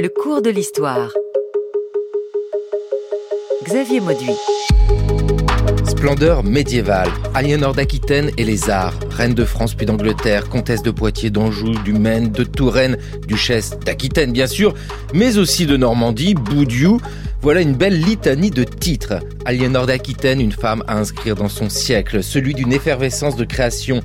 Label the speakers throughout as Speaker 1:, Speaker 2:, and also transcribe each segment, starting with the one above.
Speaker 1: Le cours de l'histoire. Xavier Mauduit.
Speaker 2: Splendeur médiévale, Aliénor d'Aquitaine et les arts, reine de France puis d'Angleterre, comtesse de Poitiers, d'Anjou, du Maine, de Touraine, duchesse d'Aquitaine bien sûr, mais aussi de Normandie, Boudiou. Voilà une belle litanie de titres. Aliénor d'Aquitaine, une femme à inscrire dans son siècle, celui d'une effervescence de création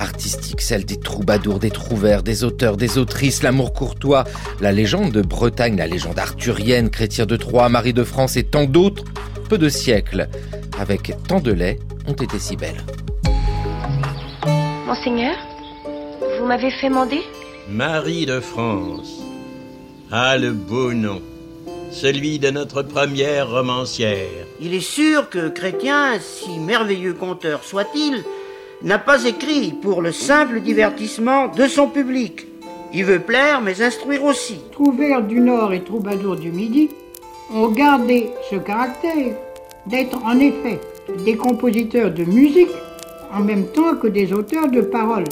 Speaker 2: artistique, celle des troubadours, des trouvères, des auteurs, des autrices, l'amour courtois, la légende de Bretagne, la légende arthurienne, Chrétien de Troyes, Marie de France et tant d'autres, peu de siècles, avec tant de lait, ont été si belles.
Speaker 3: Monseigneur, vous m'avez fait mander?
Speaker 4: Marie de France. Ah, le beau nom. Celui de notre première romancière.
Speaker 5: Il est sûr que Chrétien, si merveilleux conteur soit-il, n'a pas écrit pour le simple divertissement de son public. Il veut plaire, mais instruire aussi.
Speaker 6: Trouvères du Nord et troubadours du Midi ont gardé ce caractère d'être en effet des compositeurs de musique en même temps que des auteurs de paroles,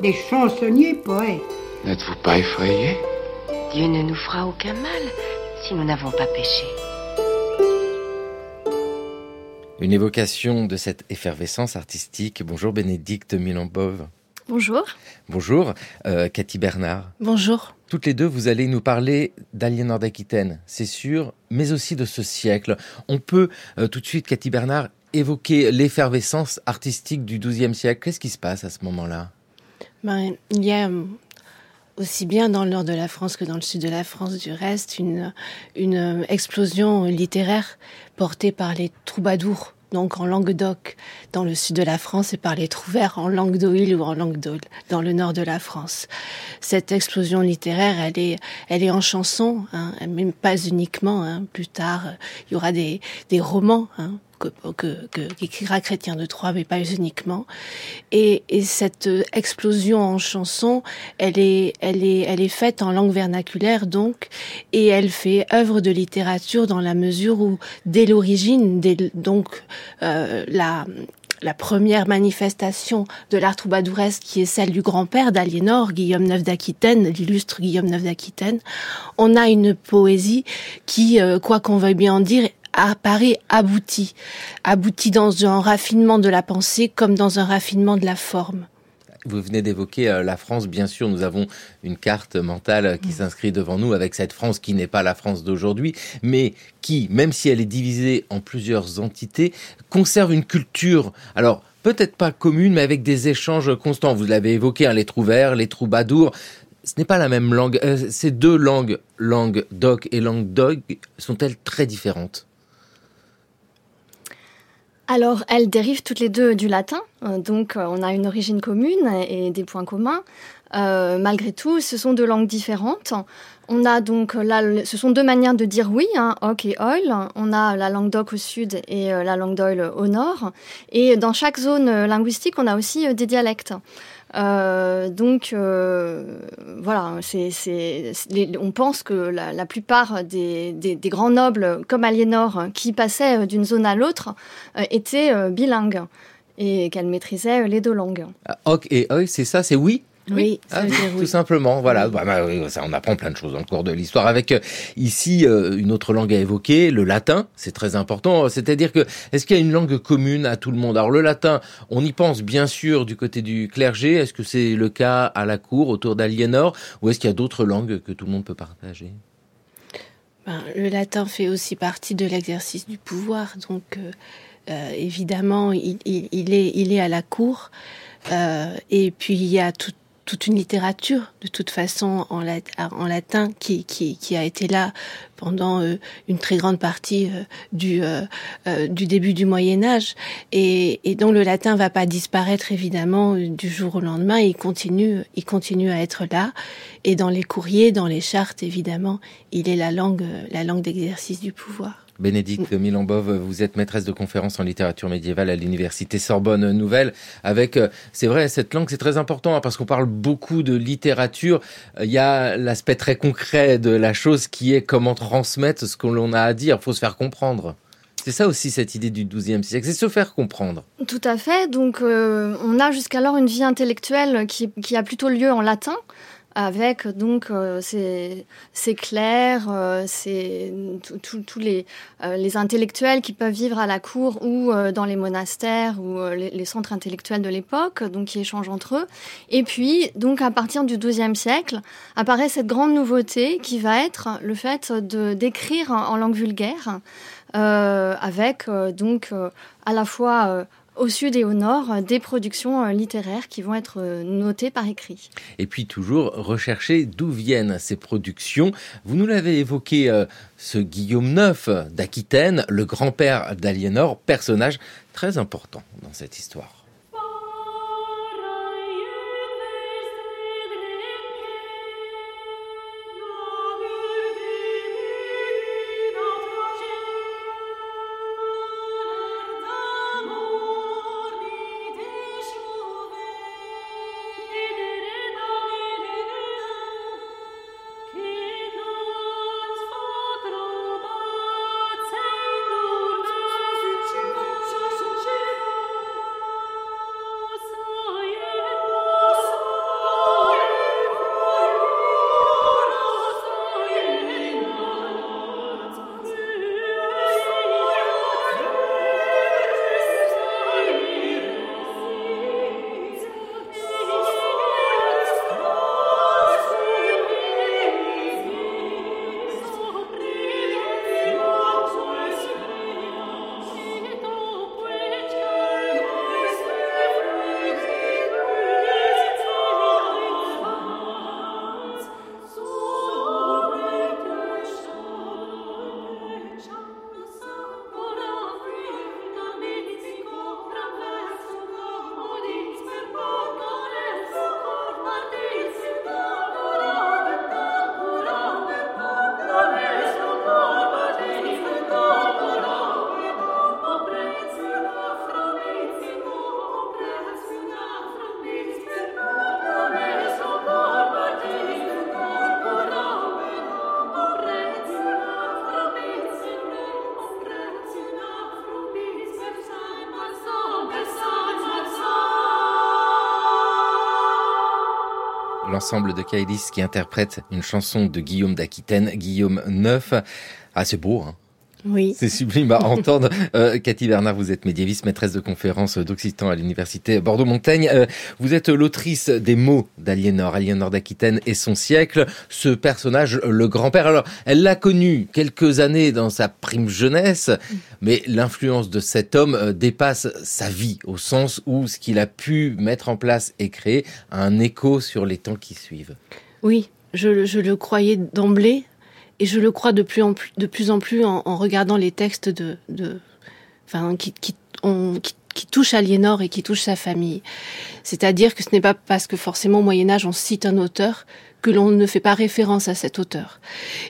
Speaker 6: des chansonniers poètes.
Speaker 7: N'êtes-vous pas effrayé?
Speaker 3: Dieu ne nous fera aucun mal si nous n'avons pas péché.
Speaker 2: Une évocation de cette effervescence artistique. Bonjour Bénédicte Milambov.
Speaker 8: Bonjour.
Speaker 2: Bonjour euh, Cathy Bernard.
Speaker 8: Bonjour.
Speaker 2: Toutes les deux, vous allez nous parler d'Aliénor d'Aquitaine, c'est sûr, mais aussi de ce siècle. On peut euh, tout de suite, Cathy Bernard, évoquer l'effervescence artistique du XIIe siècle. Qu'est-ce qui se passe à ce moment-là?
Speaker 8: Ben, Il y a euh, aussi bien dans le nord de la France que dans le sud de la France, du reste, une, une explosion littéraire portée par les troubadours donc en Languedoc, dans le sud de la France, et par les trouvères en Languedoil ou en Languedoc, dans le nord de la France. Cette explosion littéraire, elle est, elle est en chanson, hein, même pas uniquement. Hein. Plus tard, il y aura des, des romans hein, que, que, qu'écrira Chrétien de Troyes, mais pas uniquement. Et, et, cette explosion en chanson, elle est, elle est, elle est faite en langue vernaculaire donc, et elle fait œuvre de littérature dans la mesure où, dès l'origine, donc euh, la la première manifestation de l'art troubadouresque qui est celle du grand-père d'Aliénor, Guillaume Neuf d'Aquitaine, l'illustre Guillaume Neuf d'Aquitaine, on a une poésie qui, euh, quoi qu'on veuille bien en dire, apparaît abouti, abouti dans un raffinement de la pensée comme dans un raffinement de la forme.
Speaker 2: Vous venez d'évoquer euh, la France, bien sûr, nous avons une carte mentale qui mm. s'inscrit devant nous avec cette France qui n'est pas la France d'aujourd'hui, mais qui, même si elle est divisée en plusieurs entités, conserve une culture. Alors, peut-être pas commune, mais avec des échanges constants. Vous l'avez évoqué, hein, les trouvères, les troubadours. Ce n'est pas la même langue. Euh, ces deux langues, langue doc et langue dog, sont-elles très différentes?
Speaker 8: Alors, elles dérivent toutes les deux du latin, euh, donc euh, on a une origine commune et des points communs. Euh, malgré tout, ce sont deux langues différentes. On a donc là, ce sont deux manières de dire oui, hein, et oil. On a la langue d'oc au sud et la langue d'oil au nord. Et dans chaque zone linguistique, on a aussi des dialectes. Euh, donc euh, voilà, on pense que la, plupart des, grands nobles comme Aliénor qui passaient d'une zone à l'autre euh, étaient bilingues et qu'elles maîtrisaient les deux langues.
Speaker 2: Ah, ok et oi, c'est ça, c'est oui
Speaker 8: oui,
Speaker 2: ah, tout simplement. Voilà, bah, bah ça, on apprend plein de choses dans le cours de l'histoire. Avec euh, ici euh, une autre langue à évoquer, le latin, c'est très important. C'est-à-dire que est-ce qu'il y a une langue commune à tout le monde? Alors le latin, on y pense bien sûr du côté du clergé. Est-ce que c'est le cas à la cour autour d'Aliénor, ou est-ce qu'il y a d'autres langues que tout le monde peut partager?
Speaker 8: Ben, Le latin fait aussi partie de l'exercice du pouvoir, donc euh, évidemment il, il, est il est à la cour. et puis il y a tout, toute une littérature de toute façon en, en latin qui, qui, qui, a été là pendant euh, une très grande partie euh, du, euh, du début du Moyen Âge. Et, et dont le latin va pas disparaître évidemment du jour au lendemain. Il continue il continue à être là. Et dans les courriers dans les chartes évidemment il est la langue la langue d'exercice du pouvoir
Speaker 2: Bénédicte Milambov, vous êtes maîtresse de conférences en littérature médiévale à l'université Sorbonne Nouvelle. Avec, euh, c'est vrai, cette langue, c'est très important hein, parce qu'on parle beaucoup de littérature. Il y a l'aspect très concret de la chose qui est comment transmettre ce que l'on a à dire. Il faut se faire comprendre. C'est ça aussi cette idée du XIIe siècle, c'est se faire comprendre.
Speaker 8: Tout à fait. Donc, euh, on a jusqu'alors une vie intellectuelle qui, qui a plutôt lieu en latin.
Speaker 9: Avec donc euh, ces, ces clercs, euh, ces, tous les, euh, les intellectuels qui peuvent vivre à la cour ou dans les monastères ou les, les, centres intellectuels de l'époque, donc qui échangent entre eux. Et puis, donc à partir du XIIe siècle, apparaît cette grande nouveauté qui va être le fait de d'écrire en langue vulgaire, avec donc à la fois au sud et au nord euh, des productions euh, littéraires qui vont être euh, notées par écrit.
Speaker 2: Et puis toujours rechercher d'où viennent ces productions. Vous nous l'avez évoqué, ce Guillaume IX d'Aquitaine, le grand-père d'Aliénor, personnage très important dans cette histoire. L'ensemble de Kailis qui interprète une chanson de Guillaume d'Aquitaine, Guillaume IX. Ah, c'est beau, hein
Speaker 8: oui.
Speaker 2: C'est sublime à entendre. Euh, Cathy Bernard, vous êtes médiéviste, maîtresse de conférences d'Occitan à l'université Bordeaux-Montaigne. Euh, vous êtes l'autrice des mots d'Aliénor, Aliénor d'Aquitaine et son siècle. Ce personnage, le grand-père. Alors, elle l'a connu quelques années dans sa prime jeunesse, mais l'influence de cet homme euh, dépasse sa vie au sens où ce qu'il a pu mettre en place et créer a un écho sur les temps qui suivent.
Speaker 8: Oui, je, je le croyais d'emblée et je le crois de plus en plus, de plus, en, plus en, regardant les textes de, de enfin, qui, qui, qui, qui touchent Aliénor et qui touchent sa famille. C'est-à-dire que ce n'est pas parce que forcément au Moyen Âge on cite un auteur que l'on ne fait pas référence à cet auteur.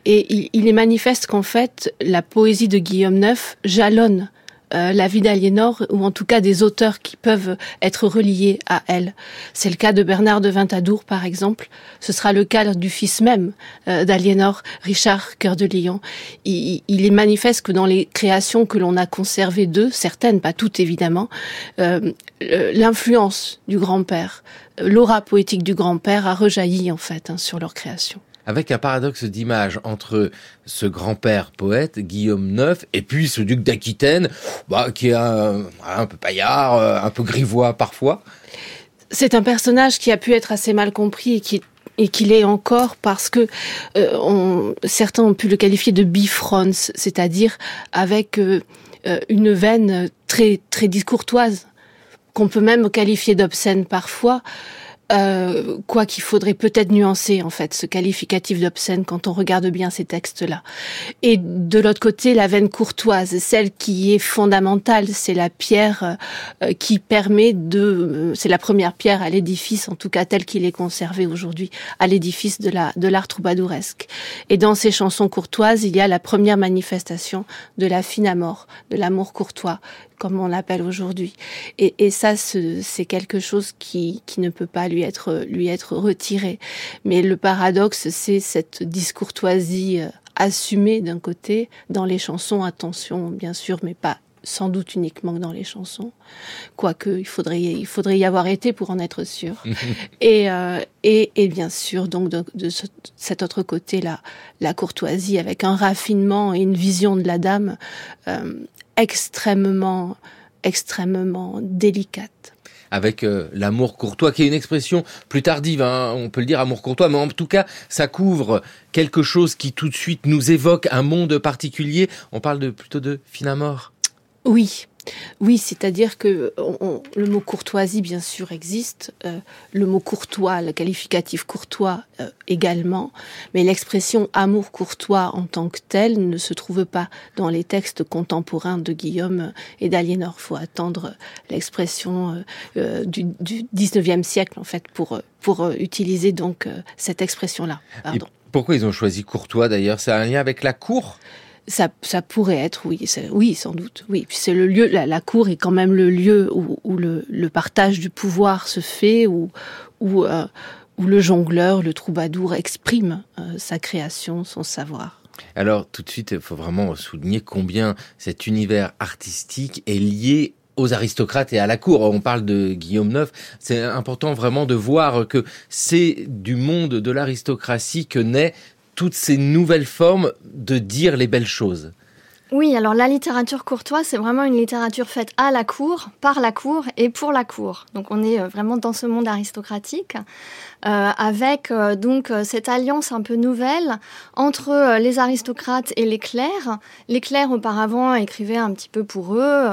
Speaker 8: Et il, il est manifeste qu'en fait la poésie de Guillaume IX jalonne euh, la vie d'Aliénor, ou en tout cas des auteurs qui peuvent être reliés à elle. C'est le cas de Bernard de Vintadour, par exemple. Ce sera le cas du fils même euh, d'Aliénor, Richard Cœur de Lion. Il, est manifeste que dans les créations que l'on a conservées d'eux, certaines, pas toutes évidemment, euh, l'influence du grand-père, l'aura poétique du grand-père a rejailli en fait hein, sur leur création
Speaker 2: avec un paradoxe d'image entre ce grand-père poète, Guillaume IX, et puis ce duc d'Aquitaine, bah, qui est un, peu paillard, euh, un peu grivois parfois.
Speaker 8: C'est un personnage qui a pu être assez mal compris et qui qu'il est encore parce que euh, certains ont pu le qualifier de bifrons, c'est-à-dire avec euh, une veine très très discourtoise qu'on peut même qualifier d'obscène parfois. Euh, quoi qu'il faudrait peut-être nuancer en fait ce qualificatif d'obscène quand on regarde bien ces textes-là. Et de l'autre côté, la veine courtoise, celle qui est fondamentale, c'est la pierre euh, qui permet de, euh, c'est la première pierre à l'édifice, en tout cas tel qu'il est conservé aujourd'hui, à l'édifice de la de l'art troubadouresque. Et dans ces chansons courtoises, il y a la première manifestation de la fine amour, de l'amour courtois, comme on l'appelle aujourd'hui. Et, et, ça, c'est quelque chose qui, qui ne peut pas lui être, lui être retiré. Mais le paradoxe, c'est cette discourtoisie euh, assumée d'un côté, dans les chansons, attention, bien sûr, mais pas sans doute uniquement dans les chansons, quoique il faudrait, il faudrait y avoir été pour en être sûr. et, euh, et, et, bien sûr, donc de, de ce, cet autre côté, là, la courtoisie avec un raffinement et une vision de la dame euh, extrêmement, extrêmement délicate
Speaker 2: avec euh, l'amour courtois, qui est une expression plus tardive, hein, on peut le dire amour courtois, mais en tout cas, ça couvre quelque chose qui tout de suite nous évoque un monde particulier. On parle de, plutôt de Finamore?
Speaker 8: Oui, oui, c'est-à-dire que on, le mot courtoisie, bien sûr, existe. Euh, le mot courtois, le qualificatif courtois euh, également. Mais l'expression amour courtois en tant que tel ne se trouve pas dans les textes contemporains de Guillaume et d'Aliénor. faut attendre l'expression euh, du, du 19e siècle, en fait, pour, pour utiliser donc cette expression-là.
Speaker 2: Pourquoi ils ont choisi courtois d'ailleurs? C'est un lien avec la cour?
Speaker 8: Ça, pourrait être, oui, oui, sans doute, oui. Puis c'est le lieu, la, cour est quand même le lieu où, le, partage du pouvoir se fait, où, euh, le jongleur, le troubadour exprime euh, sa création, son savoir.
Speaker 2: Alors tout de suite, il faut vraiment souligner combien cet univers artistique est lié aux aristocrates et à la cour. On parle de Guillaume IX. C'est important vraiment de voir que c'est du monde de l'aristocratie que naît toutes ces nouvelles formes de dire les belles choses.
Speaker 9: Oui, alors la littérature courtoise, c'est vraiment une littérature faite à la cour, par la cour et pour la cour. Donc on est euh, vraiment dans ce monde aristocratique. Euh, avec euh, donc cette alliance un peu nouvelle entre les aristocrates et les clercs. Les clercs auparavant écrivaient un petit peu pour eux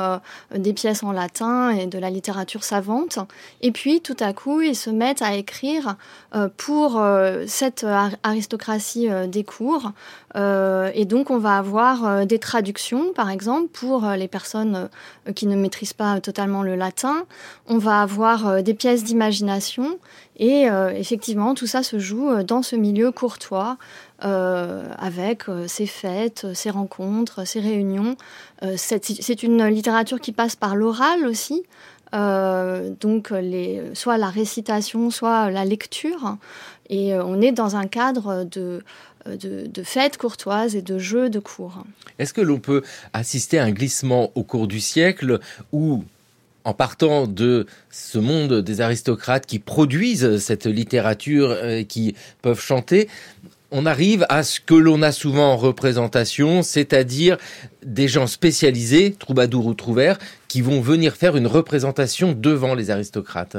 Speaker 9: des pièces en latin et de la littérature savante. Et puis tout à coup, ils se mettent à écrire pour cette aristocratie des cours. Et donc on va avoir des traductions, par exemple, pour les personnes qui ne maîtrisent pas totalement le latin. On va avoir des pièces d'imagination et euh, effectivement, tout ça se joue euh, dans ce milieu courtois, euh, avec ses fêtes, ses rencontres, ses réunions. c'est une littérature qui passe par l'oral aussi. donc soit la récitation, soit la lecture. Et on est dans un cadre de, de, de, fêtes courtoises et de jeux de cours.
Speaker 2: Est-ce que l'on peut assister à un glissement au cours du siècle où en partant de ce monde des aristocrates qui produisent cette littérature, euh, qui peuvent chanter, on arrive à ce que l'on a souvent en représentation, c'est-à-dire des gens spécialisés, troubadours ou trouvères, qui vont venir faire une représentation devant les aristocrates?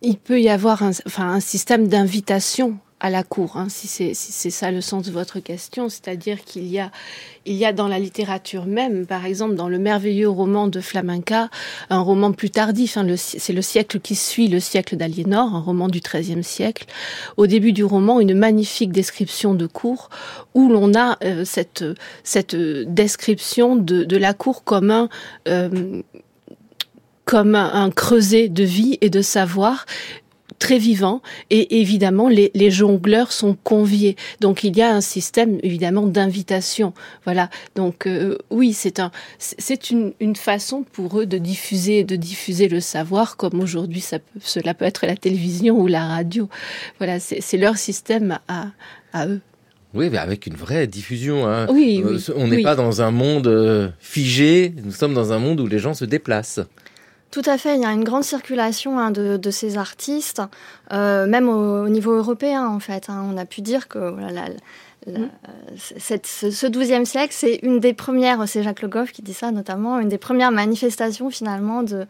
Speaker 8: Il peut y avoir un, enfin, un système d'invitation à la cour, hein, si c'est ça le sens de votre question, c'est-à-dire qu'il y a il y a dans la littérature même, par exemple dans le merveilleux roman de Flamenca, un roman plus tardif, hein, c'est le siècle qui suit le siècle d'Aliénor, un roman du XIIIe siècle. Au début du roman, une magnifique description de cour où l'on a euh, cette description de, la cour comme euh, comme un, creuset de vie et de savoir très vivant et évidemment les, les, jongleurs sont conviés donc il y a un système évidemment d'invitation voilà donc euh, oui c'est un c'est une, une façon pour eux de diffuser de diffuser le savoir comme aujourd'hui ça peut, cela peut être la télévision ou la radio voilà c'est leur système à, à eux
Speaker 2: oui, mais avec une vraie diffusion. Hein.
Speaker 8: Oui, oui,
Speaker 2: euh, on n'est
Speaker 8: oui.
Speaker 2: pas dans un monde euh, figé, nous sommes dans un monde où les gens se déplacent.
Speaker 9: Tout à fait, il y a une grande circulation hein, de, de, ces artistes, euh, même au, au, niveau européen en fait. Hein. On a pu dire que voilà, la, la, mmh. cette, ce XIIe siècle, c'est une des premières, c'est Jacques Le Goff qui dit ça notamment, une des premières manifestations finalement de,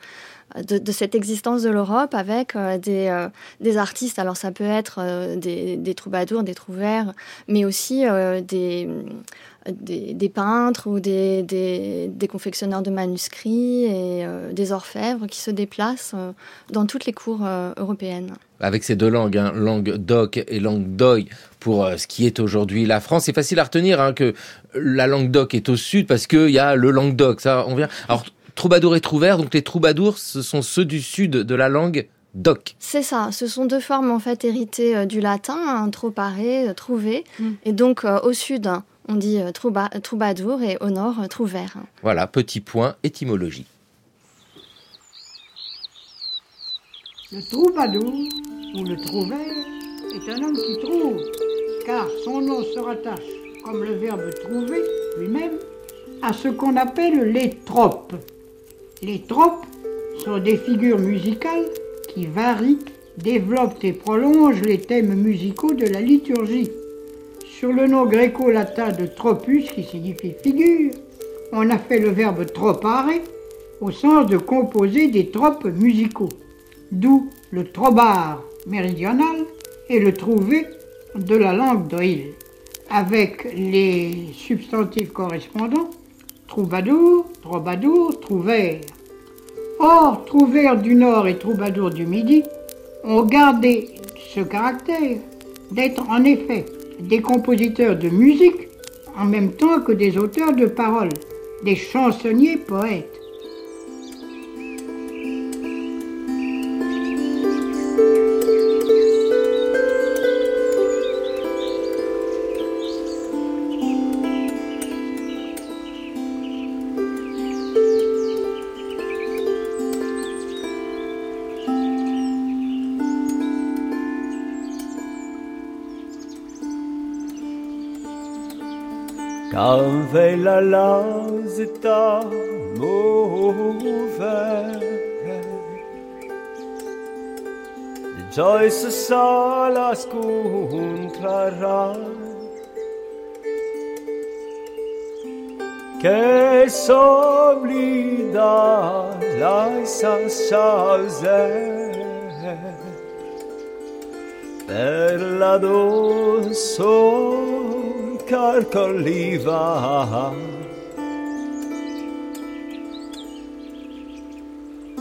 Speaker 9: de, de cette existence de l'Europe avec euh, des, euh, des artistes. Alors ça peut être euh, des, des troubadours, des trouvères, mais aussi des des, des, peintres ou des, des, des, confectionneurs de manuscrits et euh, des orfèvres qui se déplacent euh, dans toutes les cours euh, européennes.
Speaker 2: Avec ces deux langues, hein, langue doc et langue d'oï, pour euh, ce qui est aujourd'hui la France, c'est facile à retenir hein, que la langue doc est au sud parce qu'il y a le langue doc. Ça, on vient. Alors, troubadour et trouvère, donc les troubadours, ce sont ceux du sud de la langue doc.
Speaker 9: C'est ça, ce sont deux formes en fait héritées euh, du latin, hein, troparé, euh, trouver, mm. et donc euh, au sud on dit euh, trouba, troubadour et au nord euh, trouvère.
Speaker 2: Voilà, petit point étymologie.
Speaker 6: Le troubadour ou le trouvère est un homme qui trouve, car son nom se rattache, comme le verbe trouver lui-même, à ce qu'on appelle les tropes. Les tropes sont des figures musicales qui varient, développent et prolongent les thèmes musicaux de la liturgie. Sur le nom gréco-latin de tropus, qui signifie figure, on a fait le verbe tropare au sens de composer des tropes musicaux, d'où le trobar méridional et le trouvé de la langue d'Oïl, avec les substantifs correspondants troubadour, troubadour, trouvère. Or, trouvère du nord et troubadour du midi ont gardé ce caractère d'être en effet des compositeurs de musique en même temps que des auteurs de paroles, des chansonniers poètes.
Speaker 10: veille la zeta movere de joyce salas cun que che s'oblida la sasauser per la dolce קרקע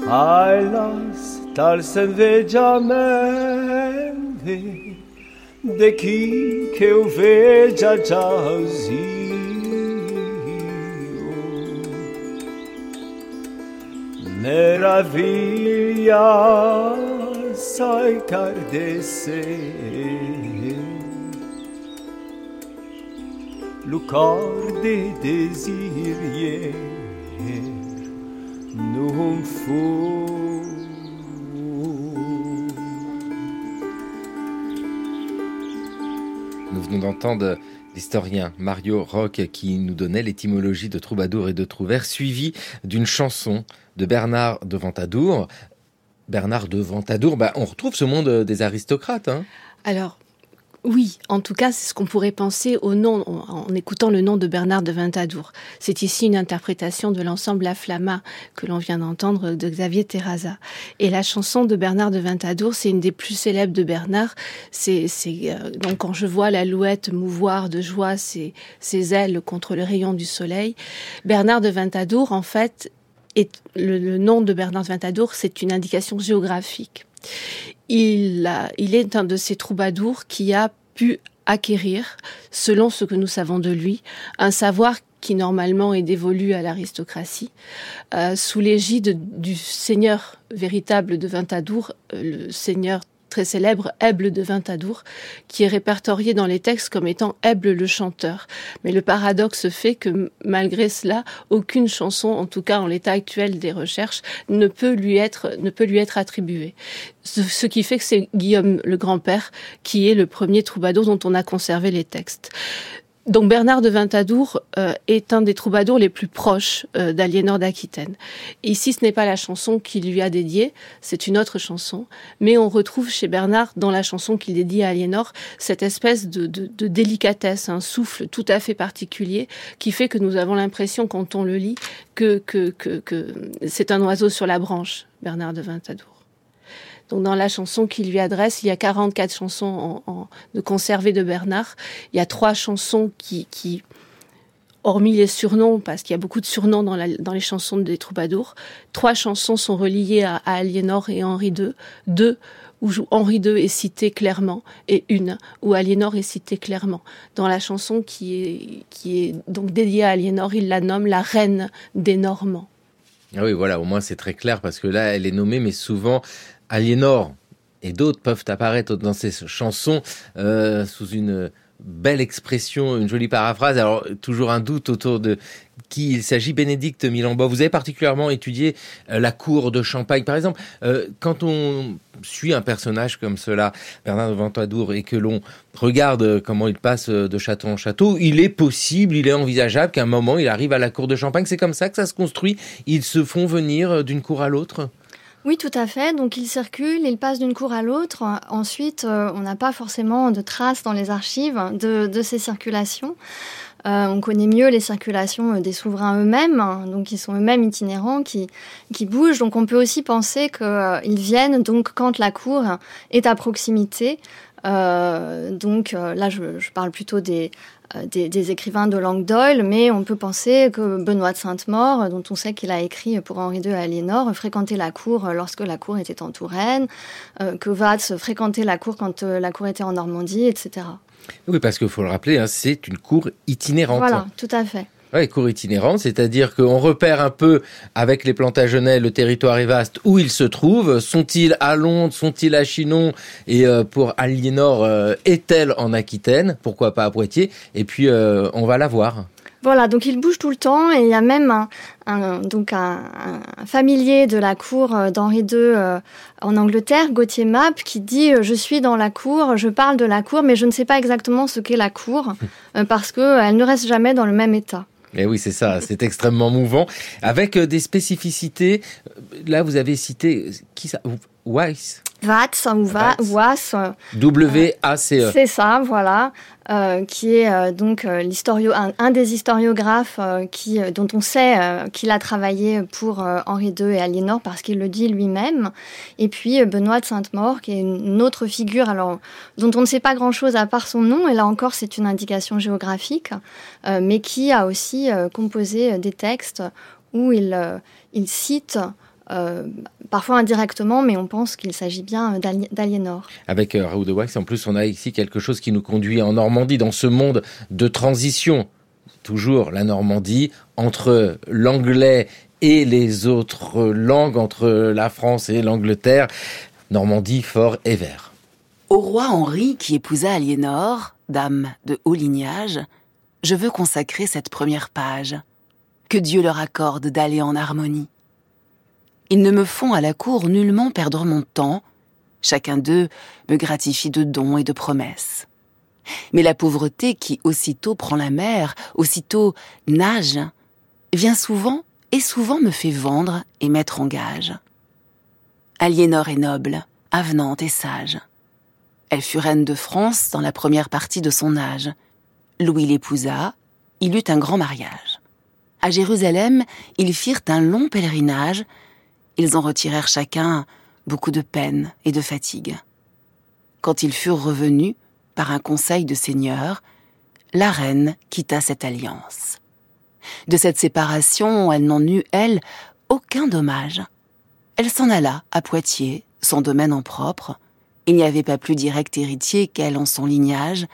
Speaker 10: Ai, las tal sem veja mente, de que que eu veja jazio. Meravilha sai cardecer. Le corps des désirs nous faut.
Speaker 2: Nous venons d'entendre l'historien Mario Roch qui nous donnait l'étymologie de troubadour et de trouvère, suivi d'une chanson de Bernard de Ventadour. Bernard de Ventadour, bah, on retrouve ce monde des aristocrates. Hein
Speaker 8: Alors, oui, en tout cas, c'est ce qu'on pourrait penser au nom, en, écoutant le nom de Bernard de Ventadour. C'est ici une interprétation de l'ensemble La Flamma que l'on vient d'entendre de Xavier Terraza. Et la chanson de Bernard de Ventadour, c'est une des plus célèbres de Bernard. C'est, euh, donc quand je vois l'alouette mouvoir de joie ses, ses ailes contre le rayon du soleil, Bernard de Ventadour, en fait, est le, nom de Bernard Ventadour, c'est une indication géographique. Il, il est un de ces troubadours qui a pu acquérir, selon ce que nous savons de lui, un savoir qui normalement est dévolu à l'aristocratie, euh, sous l'égide du seigneur véritable de Ventadour, euh, le seigneur très célèbre Eble de Ventadour, qui est répertorié dans les textes comme étant Eble le chanteur. Mais le paradoxe fait que malgré cela, aucune chanson, en tout cas en l'état actuel des recherches, ne peut lui être, ne peut lui être attribuée. Ce, qui fait que c'est Guillaume le grand-père qui est le premier troubadour dont on a conservé les textes. Donc Bernard de Ventadour euh, est un des troubadours les plus proches euh, d'Aliénor d'Aquitaine. Ici, ce n'est pas la chanson qu'il lui a dédiée, c'est une autre chanson, mais on retrouve chez Bernard, dans la chanson qu'il dédie à Aliénor, cette espèce de, de, délicatesse, un souffle tout à fait particulier qui fait que nous avons l'impression, quand on le lit, que, que, que, que c'est un oiseau sur la branche, Bernard de Ventadour. Donc dans la chanson qu'il lui adresse, il y a 44 chansons de conservées de Bernard. Il y a trois chansons qui, hormis les surnoms, parce qu'il y a beaucoup de surnoms dans, les chansons des troubadours, trois chansons sont reliées à, Aliénor et Henri II. Deux où Henri II est cité clairement et une où Aliénor est cité clairement. Dans la chanson qui est, qui est donc dédiée à Aliénor, il la nomme la reine des Normands.
Speaker 2: Ah oui, voilà, au moins c'est très clair parce que là, elle est nommée, mais souvent Aliénor et d'autres peuvent apparaître dans ces chansons euh, sous une belle expression, une jolie paraphrase. Alors, toujours un doute autour de qui il s'agit. Bénédicte Milambo, vous avez particulièrement étudié euh, la cour de Champagne. Par exemple, euh, quand on suit un personnage comme cela, Bernard de Ventadour, et que l'on regarde comment il passe de château en château, il est possible, il est envisageable qu'à un moment, il arrive à la cour de Champagne. C'est comme ça que ça se construit. Ils se font venir d'une cour à l'autre?
Speaker 9: Oui, tout à fait. Donc il circule, il passe d'une cour à l'autre. Ensuite, euh, on n'a pas forcément de traces dans les archives de, ces circulations. Euh, on connaît mieux les circulations des souverains eux-mêmes, hein. donc ils sont eux-mêmes itinérants, qui, qui bougent. Donc on peut aussi penser qu'ils euh, viennent donc quand la cour est à proximité. donc là, je, je, parle plutôt des, euh, des, écrivains de langue d'oil, mais on peut penser que Benoît de Sainte-Maure, dont on sait qu'il a écrit pour Henri II à Aliénor, fréquentait la cour lorsque la cour était en Touraine, euh, que Watts fréquentait la cour quand euh, la cour était en Normandie, etc.
Speaker 2: Oui, parce qu'il faut le rappeler, hein, c'est une cour itinérante.
Speaker 9: Voilà, tout à fait.
Speaker 2: Oui, cours itinérante, c'est-à-dire qu'on repère un peu avec les Plantagenets le territoire est vaste où ils se trouvent. Sont-ils à Londres, sont-ils à Chinon Et euh, pour Aliénor, euh, est-elle en Aquitaine? Pourquoi pas à Poitiers? Et puis euh, on va la voir.
Speaker 9: Voilà, donc il bouge tout le temps et il y a même un, donc un, familier de la cour d'Henri II en Angleterre, Gauthier Mapp, qui dit Je suis dans la cour, je parle de la cour, mais je ne sais pas exactement ce qu'est la cour parce qu'elle ne reste jamais dans le même état.
Speaker 2: Mais oui, c'est ça, c'est extrêmement mouvant. Avec euh, des spécificités, là vous avez cité, qui ça Weiss?
Speaker 9: Watts ou Wass.
Speaker 2: W-A-C-E.
Speaker 9: C'est ça, voilà. Euh, qui est euh, donc euh, l'historio, un, des historiographes qui, dont on sait qu'il a travaillé pour Henri II et Aliénor parce qu'il le dit lui-même. Et puis Benoît de Sainte-Maure, qui est une autre figure alors, dont on ne sait pas grand-chose à part son nom, et là encore c'est une indication géographique, mais qui a aussi composé des textes où il, il cite euh, parfois indirectement, mais on pense qu'il s'agit bien euh, d'Aliénor.
Speaker 2: Avec euh, Raoul de Wax, en plus, on a ici quelque chose qui nous conduit en Normandie, dans ce monde de transition. Toujours la Normandie, entre l'anglais et les autres langues, entre la France et l'Angleterre. Normandie, fort et vert.
Speaker 1: Au roi Henri, qui épousa Aliénor, dame de haut lignage, je veux consacrer cette première page. Que Dieu leur accorde d'aller en harmonie. Ils ne me font à la cour nullement perdre mon temps, chacun d'eux me gratifie de dons et de promesses. Mais la pauvreté qui aussitôt prend la mer, aussitôt nage, vient souvent et souvent me fait vendre et mettre en gage. Aliénor est noble, avenante et sage. Elle fut reine de France dans la première partie de son âge. Louis l'épousa, il eut un grand mariage. À Jérusalem, ils firent un long pèlerinage ils en retirèrent chacun beaucoup de peine et de fatigue. Quand ils furent revenus, par un conseil de seigneur, la reine quitta cette alliance. De cette séparation, elle n'en eut, elle, aucun dommage. Elle s'en alla à Poitiers, son domaine en propre. Il n'y avait pas plus direct héritier qu'elle en son lignage.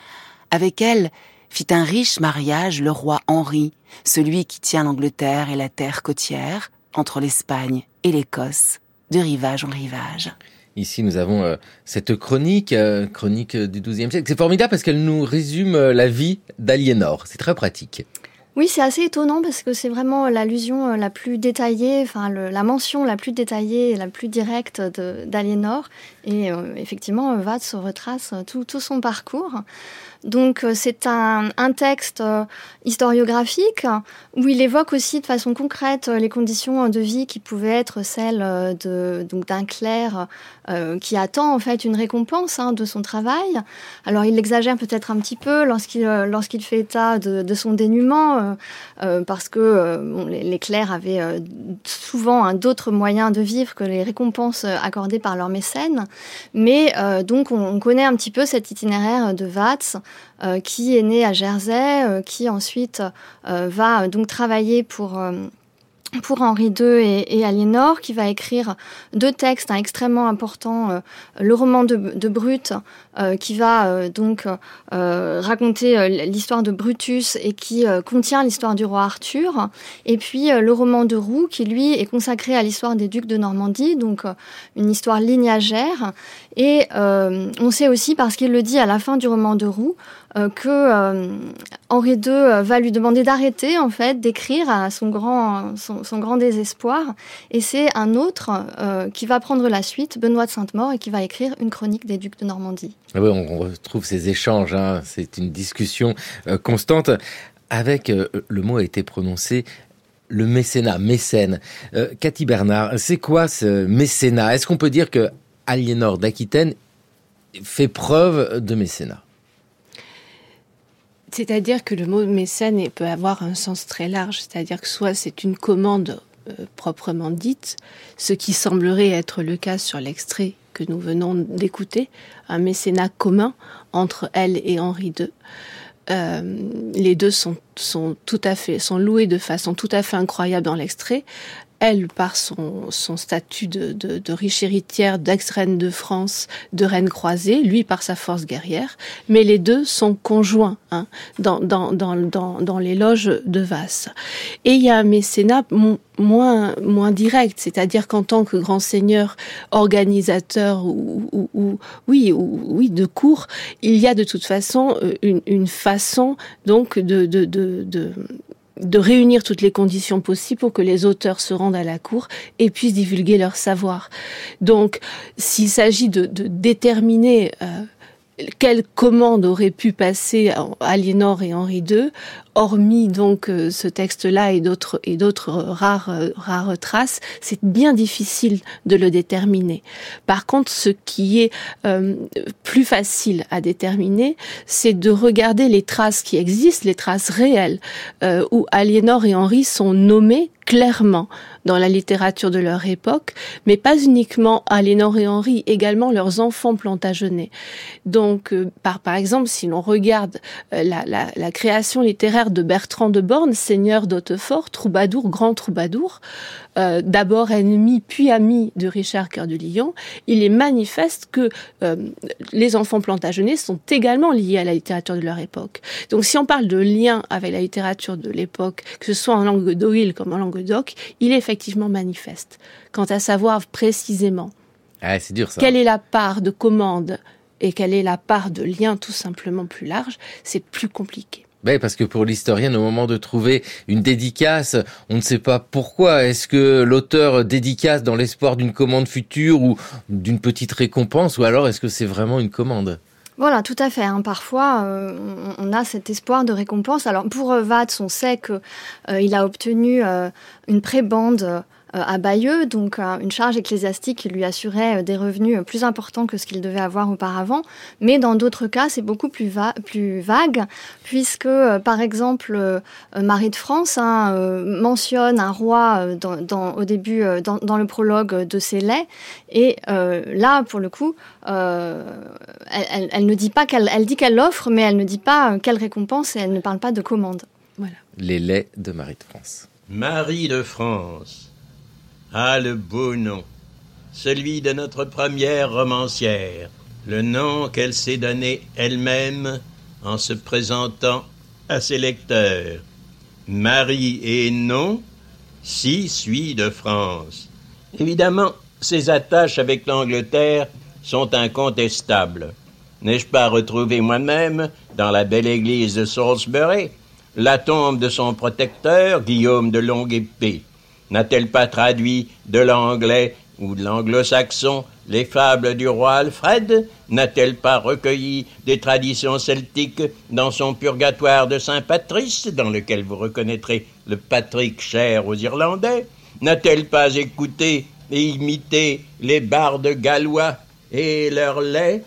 Speaker 1: Avec elle fit un riche mariage le roi Henri, celui qui tient l'Angleterre et la terre côtière, entre l'Espagne et l'Écosse, de rivage en rivage.
Speaker 2: Ici, nous avons euh, cette chronique, euh, chronique du XIIe siècle. C'est formidable parce qu'elle nous résume euh, la vie d'Aliénor. C'est très pratique.
Speaker 9: Oui, c'est assez étonnant parce que c'est vraiment l'allusion la plus détaillée, enfin la mention la plus détaillée et la plus directe d'Aliénor. Et effectivement, Watts retrace tout, tout son parcours. Donc euh, c'est un, texte euh, historiographique où il évoque aussi de façon concrète euh, les conditions de vie qui pouvaient être celles d'un clerc qui attend en fait une récompense hein, de son travail. Alors il exagère peut-être un petit peu lorsqu'il lorsqu'il fait état de, son dénuement parce que les, clercs avaient souvent d'autres moyens de vivre que les récompenses accordées par leurs mécènes. Mais donc on, on, connaît un petit peu cet itinéraire de Watts euh, qui est né à Jersey, euh, qui ensuite euh, va donc travailler pour pour Henri II et, Aliénor, qui va écrire deux textes extrêmement importants. le roman de, Brut, qui va donc raconter l'histoire de Brutus et qui contient l'histoire du roi Arthur. Et puis le roman de Roux, qui lui est consacré à l'histoire des ducs de Normandie, donc une histoire lignagère. Et on sait aussi, parce qu'il le dit à la fin du roman de Roux, euh, que euh, Henri II euh, va lui demander d'arrêter en fait d'écrire à son grand, son, grand désespoir. Et c'est un autre qui va prendre la suite, Benoît de Sainte-Maure, et qui va écrire une chronique des ducs de Normandie.
Speaker 2: Ah on retrouve ces échanges, hein. c'est une discussion constante. Avec, le mot a été prononcé, le mécénat, mécène. Cathy Bernard, c'est quoi ce mécénat? Est-ce qu'on peut dire que Aliénor d'Aquitaine fait preuve de mécénat?
Speaker 8: C'est-à-dire que le mot mécène peut avoir un sens très large, c'est-à-dire que soit c'est une commande euh, proprement dite, ce qui semblerait être le cas sur l'extrait que nous venons d'écouter, un mécénat commun entre elle et Henri II. Euh, les deux tout à fait sont loués de façon tout à fait incroyable dans l'extrait elle par son, son statut de, de, de riche héritière d'ex-reine de France, de reine croisée, lui par sa force guerrière, mais les deux sont conjoints hein, dans, dans, dans, dans, les loges de Vasse. Et il y a un mécénat moins, moins direct, c'est-à-dire qu'en tant que grand seigneur, organisateur ou, ou, ou oui, ou, oui, de cours, il y a de toute façon euh, une, une façon donc de, de, de, de de réunir toutes les conditions possibles pour que les auteurs se rendent à la cour et puissent divulguer leur savoir. Donc, s'il s'agit de, déterminer euh, quelle commande aurait pu passer à Aliénor et Henri II, hormis donc euh, ce texte-là et d'autres et d'autres rares euh, rares traces, c'est bien difficile de le déterminer. Par contre, ce qui est euh, plus facile à déterminer, c'est de regarder les traces qui existent, les traces réelles, où Aliénor et Henri sont nommés clairement dans la littérature de leur époque, mais pas uniquement Aliénor et Henri, également leurs enfants plantagenets. Donc, par, par exemple, si l'on regarde la, la, la création littéraire de Bertrand de Borne, seigneur d'Hautefort, troubadour, grand troubadour, euh, d'abord ennemi puis ami de Richard Cœur de Lion, il est manifeste que euh, les enfants plantagenets sont également liés à la littérature de leur époque. Donc si on parle de lien avec la littérature de l'époque, que ce soit en langue d'Oil comme en langue d'Oc, il est effectivement manifeste. Quant à savoir précisément
Speaker 2: ah, dur,
Speaker 8: quelle est la part de commande et quelle est la part de lien tout simplement plus large, c'est plus compliqué.
Speaker 2: Ben, parce que pour l'historienne, au moment de trouver une dédicace, on ne sait pas pourquoi. Est-ce que l'auteur dédicace dans l'espoir d'une commande future ou d'une petite récompense, ou alors est-ce que c'est vraiment une commande?
Speaker 9: Voilà, tout à fait. Hein. Parfois, euh, on, a cet espoir de récompense. Alors pour euh, Watts, on sait qu'il euh, a obtenu une prébande euh, à Bayeux, donc euh, une charge ecclésiastique qui lui assurait euh, des revenus plus importants que ce qu'il devait avoir auparavant. Mais dans d'autres cas, c'est beaucoup plus, plus vague, puisque, par exemple, Marie de France hein, mentionne un roi dans, au début, dans, le prologue de ses laits, et là, pour le coup, elle, elle, ne dit pas qu'elle elle dit qu'elle offre, mais elle ne dit pas quelle récompense et elle ne parle pas de commande.
Speaker 2: Voilà. Les laits de Marie de France.
Speaker 4: Marie de France ah, le beau nom, celui de notre première romancière, le nom qu'elle s'est donné elle-même en se présentant à ses lecteurs. Marie et nom, si suis de France. Évidemment, ses attaches avec l'Angleterre sont incontestables. N'ai-je pas retrouvé moi-même, dans la belle église de Salisbury, la tombe de son protecteur, Guillaume de Longue Épée N'a-t-elle pas traduit de l'anglais ou de l'anglo-saxon les fables du roi Alfred? N'a-t-elle pas recueilli des traditions celtiques dans son purgatoire de Saint Patrice, dans lequel vous reconnaîtrez le Patrick cher aux Irlandais? N'a-t-elle pas écouté et imité les bardes gallois et leurs laits,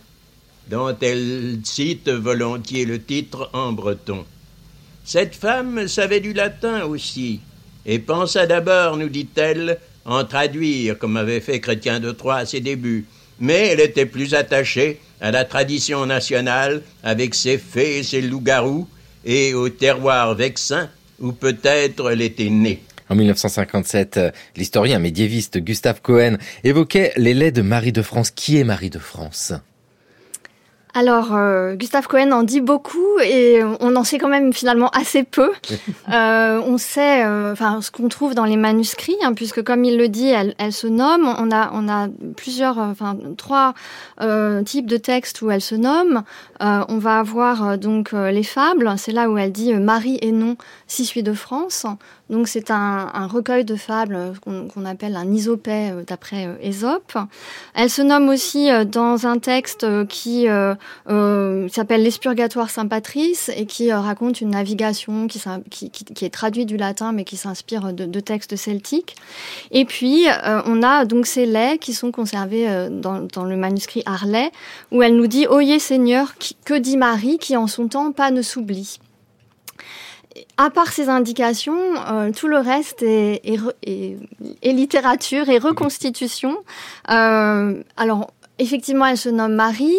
Speaker 4: dont elle cite volontiers le titre en breton. Cette femme savait du latin aussi, et pensa d'abord, nous dit-elle, en traduire, comme avait fait Chrétien de Troyes à ses débuts. Mais elle était plus attachée à la tradition nationale, avec ses fées et ses loups-garous, et au terroir vexin, où peut-être elle était née.
Speaker 2: En 1957, l'historien médiéviste Gustave Cohen évoquait les laits de Marie de France. Qui est Marie de France?
Speaker 9: Alors, euh, Gustave Cohen en dit beaucoup et on en sait quand même finalement assez peu. euh, on sait, euh, enfin, ce qu'on trouve dans les manuscrits, hein, puisque comme il le dit, elle, elle, se nomme. On a, on a plusieurs, euh, enfin, trois euh, types de textes où elle se nomme. on va avoir donc les fables. C'est là où elle dit Marie et non, si suis de France. Donc c'est un, un, recueil de fables qu'on appelle un isopée d'après Ésope. Elle se nomme aussi dans un texte qui euh, s'appelle L'Espurgatoire Saint-Patrice et qui euh, raconte une navigation qui, est traduite du latin mais qui s'inspire de, textes celtiques. Et puis, euh, on a donc ces laits qui sont conservés euh, dans, le manuscrit Harley où elle nous dit Oyez Seigneur, que dit Marie qui en son temps pas ne s'oublie à part ces indications, euh, tout le reste est, littérature et reconstitution. Euh, alors, effectivement, elle se nomme Marie.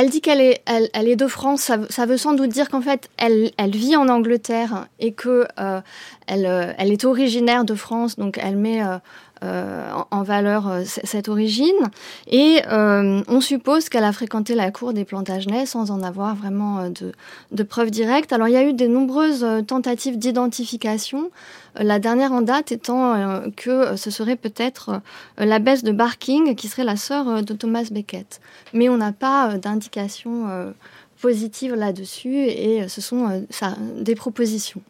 Speaker 9: Elle dit qu'elle est, de France. Ça, veut sans doute dire qu'en fait, elle, vit en Angleterre et que euh, elle, euh, elle, est originaire de France. Donc, elle met euh en, valeur euh, cette origine. Et euh, on suppose qu'elle a fréquenté la cour des Plantagenets sans en avoir vraiment de, preuves directes. Alors, il y a eu de nombreuses tentatives d'identification. La dernière en date étant que ce serait peut-être l'abbesse de Barking, qui serait la sœur de Thomas Becket. Mais on n'a pas d'indication positive là-dessus et ce sont des propositions.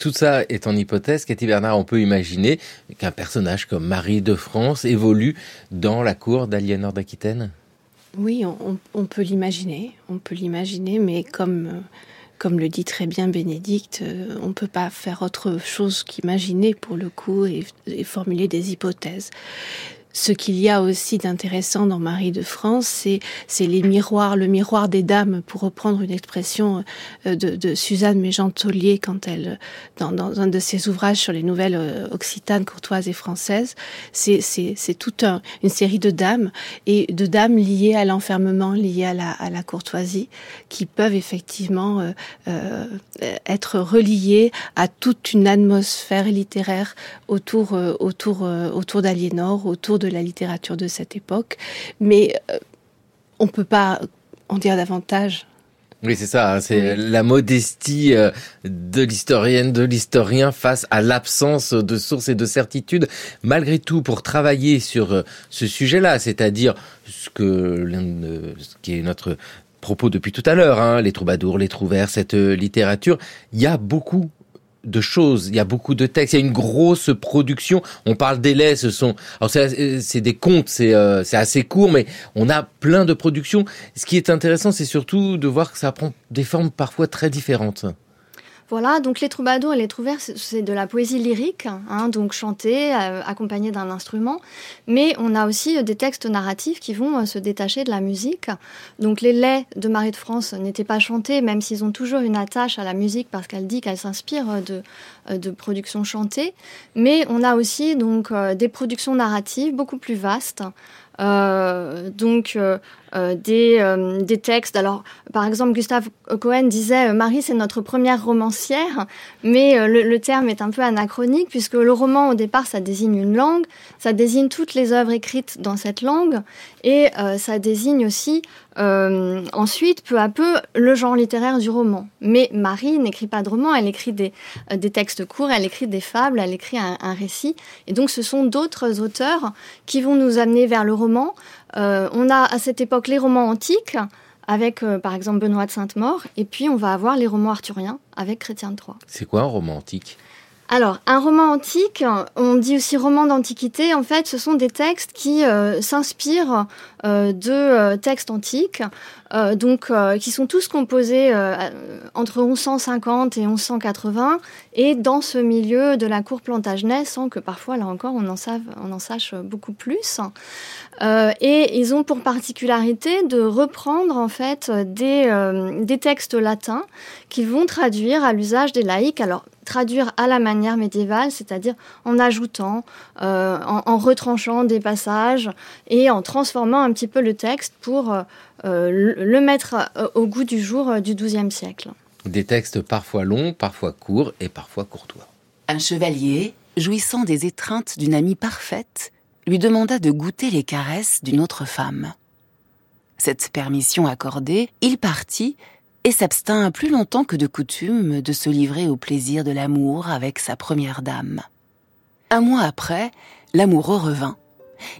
Speaker 2: Tout ça est en hypothèse. Cathy Bernard, on peut imaginer qu'un personnage comme Marie de France évolue dans la cour d'Aliénor d'Aquitaine
Speaker 8: Oui, on, peut l'imaginer. On peut l'imaginer, mais comme, comme le dit très bien Bénédicte, on ne peut pas faire autre chose qu'imaginer pour le coup et formuler des hypothèses ce qu'il y a aussi d'intéressant dans Marie de France, c'est les miroirs, le miroir des dames, pour reprendre une expression euh, de, de Suzanne Méjean-Taulier quand elle dans, dans un de ses ouvrages sur les nouvelles euh, occitanes, courtoises et françaises. C'est toute un, une série de dames et de dames liées à l'enfermement, liées à la, à la courtoisie, qui peuvent effectivement euh, euh, être reliées à toute une atmosphère littéraire autour autour autour d'Aliénor, autour de la littérature de cette époque, mais euh, on ne peut pas en dire davantage.
Speaker 2: Oui, c'est ça, hein, c'est oui. la modestie euh, de l'historienne, de l'historien face à l'absence de sources et de certitudes. Malgré tout, pour travailler sur euh, ce sujet-là, c'est-à-dire ce que ce qui est notre propos depuis tout à l'heure, hein, les troubadours, les trouvères, cette littérature, il y a beaucoup de choses, il y a beaucoup de textes, il y a une grosse production. On parle des laits, ce sont, alors c'est des contes, c'est euh, assez court, mais on a plein de productions. Ce qui est intéressant, c'est surtout de voir que ça prend des formes parfois très différentes.
Speaker 9: Voilà, donc les troubadours et les trouvères, c'est de la poésie lyrique, hein, donc chantée, euh, accompagnée d'un instrument, mais on a aussi des textes narratifs qui vont euh, se détacher de la musique. Donc les laits de Marie de France n'étaient pas chantés, même s'ils ont toujours une attache à la musique parce qu'elle dit qu'elle s'inspire de, productions chantées, mais on a aussi donc euh, des productions narratives beaucoup plus vastes. Euh, donc euh, euh, des, euh, des textes. Alors, par exemple, Gustave Cohen disait Marie, c'est notre première romancière, mais euh, le, terme est un peu anachronique puisque le roman, au départ, ça désigne une langue, ça désigne toutes les œuvres écrites dans cette langue et euh, ça désigne aussi euh, ensuite, peu à peu, le genre littéraire du roman. Mais Marie n'écrit pas de roman, elle écrit des, euh, textes courts, elle écrit des fables, elle écrit un récit. Et donc, ce sont d'autres auteurs qui vont nous amener vers le roman. Euh, on a à cette époque les romans antiques, avec euh, par exemple Benoît de Sainte-Maure, et puis on va avoir les romans arthuriens avec Chrétien de Troyes.
Speaker 2: C'est quoi un roman antique?
Speaker 9: Alors, un roman antique, on dit aussi roman d'antiquité, en fait, ce sont des textes qui euh, s'inspirent euh, de textes antiques, euh, donc euh, qui sont tous composés euh, entre 1150 et 1180, et dans ce milieu de la cour Plantagenet, sans que parfois, là encore, on en, sache beaucoup plus. Euh, et ils ont pour particularité de reprendre, en fait, des, euh, des textes latins qui vont traduire à l'usage des laïcs. Alors, traduire à la manière médiévale, c'est-à-dire en ajoutant, euh, en, en retranchant des passages et en transformant un petit peu le texte pour euh, le mettre euh, au goût du jour euh, du XIIe siècle.
Speaker 2: Des textes parfois longs, parfois courts et parfois courtois.
Speaker 1: Un chevalier, jouissant des étreintes d'une amie parfaite, lui demanda de goûter les caresses d'une autre femme. Cette permission accordée, il partit et s'abstint plus longtemps que de coutume de se livrer au plaisir de l'amour avec sa première dame. Un mois après, l'amoureux revint,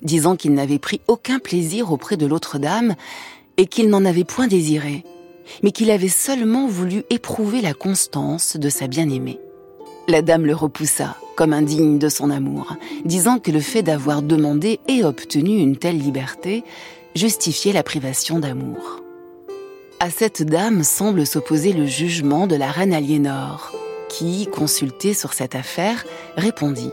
Speaker 1: disant qu'il n'avait pris aucun plaisir auprès de l'autre dame et qu'il n'en avait point désiré, mais qu'il avait seulement voulu éprouver la constance de sa bien-aimée. La dame le repoussa, comme indigne de son amour, disant que le fait d'avoir demandé et obtenu une telle liberté justifiait la privation d'amour. À cette dame semble s'opposer le jugement de la reine Aliénor, qui, consultée sur cette affaire, répondit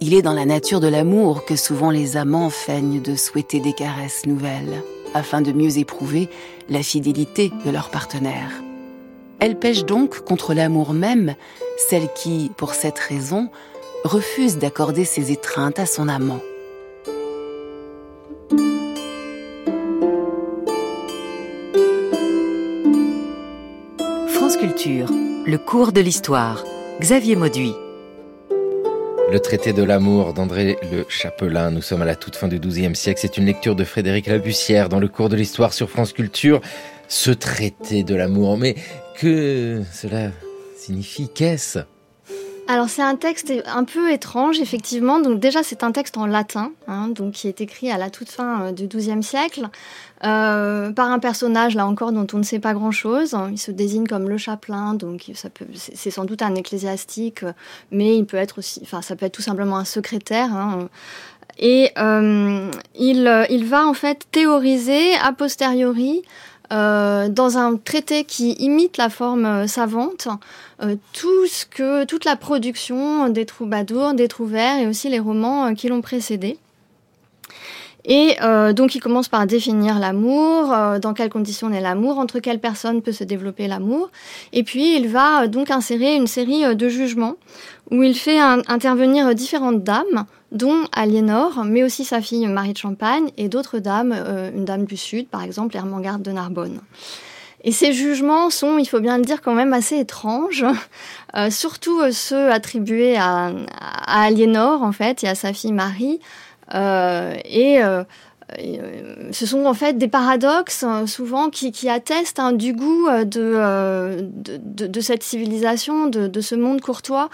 Speaker 1: Il est dans la nature de l'amour que souvent les amants feignent de souhaiter des caresses nouvelles, afin de mieux éprouver la fidélité de leur partenaire. Elle pêche donc contre l'amour même, celle qui, pour cette raison, refuse d'accorder ses étreintes à son amant.
Speaker 11: France Culture, le cours de l'histoire. Xavier Mauduit.
Speaker 2: Le traité de l'amour d'André Le Chapelain. Nous sommes à la toute fin du XIIe siècle. C'est une lecture de Frédéric Labussière dans le cours de l'histoire sur France Culture. Ce traité de l'amour. Mais que cela signifie? Qu'est-ce?
Speaker 9: Alors c'est un texte un peu étrange effectivement. Donc déjà c'est un texte en latin, hein, donc qui est écrit à la toute fin euh, du XIIe siècle euh, par un personnage là encore dont on ne sait pas grand-chose. Il se désigne comme le chapelain, donc ça peut, c'est sans doute un ecclésiastique, mais il peut être aussi, enfin ça peut être tout simplement un secrétaire. Hein. Et euh, il, il va en fait théoriser a posteriori euh, dans un traité qui imite la forme euh, savante, euh, tout ce que, toute la production des troubadours, des trouvères et aussi les romans qui l'ont précédé. Et donc il commence par définir l'amour, dans quelles conditions est l'amour, entre quelles personnes peut se développer l'amour. Et puis il va donc insérer une série de jugements où il fait intervenir différentes dames dont Aliénor, mais aussi sa fille Marie de Champagne et d'autres dames, euh, une dame du Sud, par exemple Hermangarde de Narbonne. Et ces jugements sont, il faut bien le dire, quand même assez étranges, euh, surtout euh, ceux attribués à, à, Aliénor, en fait, et à sa fille Marie. et ce sont en fait des paradoxes euh, souvent qui, attestent hein, du goût euh, de, de, cette civilisation, de, ce monde courtois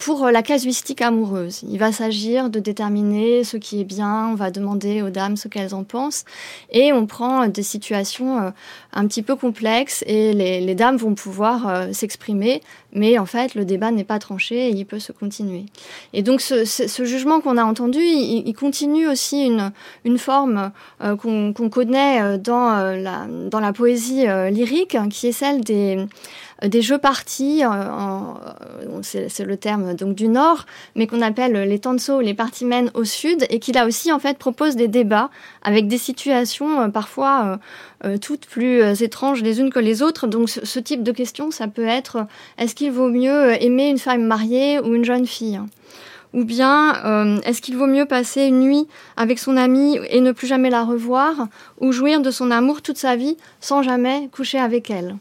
Speaker 9: pour la casuistique amoureuse. Il va s'agir de déterminer ce qui est bien, on va demander aux dames ce qu'elles en pensent et on prend des situations un petit peu complexes et les, dames vont pouvoir s'exprimer mais en fait le débat n'est pas tranché et il peut se continuer. Et donc ce, jugement qu'on a entendu, il, continue aussi une forme euh, qu'on connaît euh, dans, euh, la, dans la poésie lyrique, qui est celle des, jeux partis, c'est le terme du Nord, mais qu'on appelle les tanso, les parties mènes au Sud, et qui là aussi en fait propose des débats avec des situations parfois toutes plus étranges les unes que les autres. Donc ce, ce type de question, ça peut être est-ce qu'il vaut mieux aimer une femme mariée ou une jeune fille ou bien euh, est-ce qu'il vaut mieux passer une nuit avec son amie et ne plus jamais la revoir, ou jouir de son amour toute sa vie sans jamais coucher avec elle?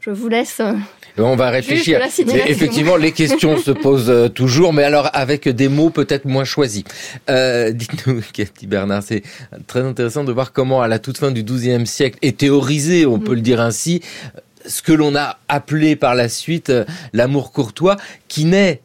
Speaker 9: Je vous laisse. Euh,
Speaker 2: on va réfléchir. Effectivement, les questions se posent euh, toujours, mais alors avec des mots peut-être moins choisis. Euh, Dites-nous, Cathy Bernard, c'est très intéressant de voir comment, à la toute fin du XIIe siècle, est théorisé, on peut le dire ainsi, ce que l'on a appelé par la suite l'amour courtois, qui naît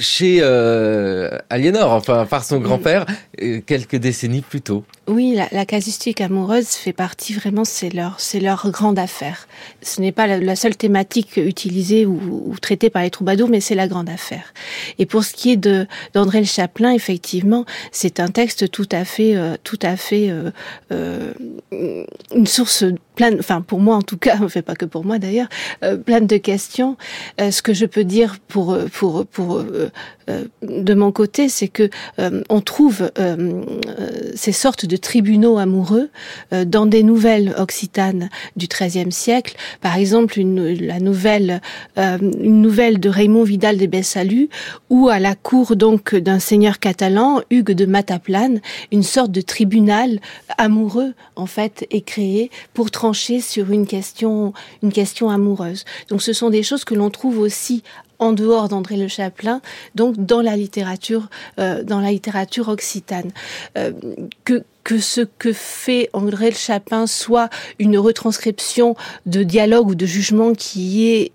Speaker 2: chez euh, Aliénor, enfin par son grand-père, euh, quelques décennies plus tôt.
Speaker 8: Oui, la, casuistique amoureuse fait partie vraiment, c'est leur, c'est leur grande affaire. Ce n'est pas la, seule thématique utilisée ou, traitée par les troubadours, mais c'est la grande affaire. Et pour ce qui est de d'André Le Chaplin, effectivement, c'est un texte tout à fait, euh, tout à fait euh, euh, une source pleine, enfin pour moi en tout cas, fait pas que pour moi d'ailleurs, pleine de questions. ce que je peux dire pour pour pour de mon côté, c'est que on trouve ces sortes de tribunaux amoureux euh, dans des nouvelles occitanes du XIIIe siècle. Par exemple, une, la nouvelle, euh, une nouvelle de Raymond Vidal des Bessalus, où à la cour donc d'un seigneur catalan, Hugues de Mataplane, une sorte de tribunal amoureux en fait est créé pour trancher sur une question, une question amoureuse. Donc, ce sont des choses que l'on trouve aussi en dehors d'André Le Chaplin, donc dans la littérature, euh, dans la littérature occitane. Euh, que que ce que fait André Le Chaplin soit une retranscription de dialogue ou de jugement qui ait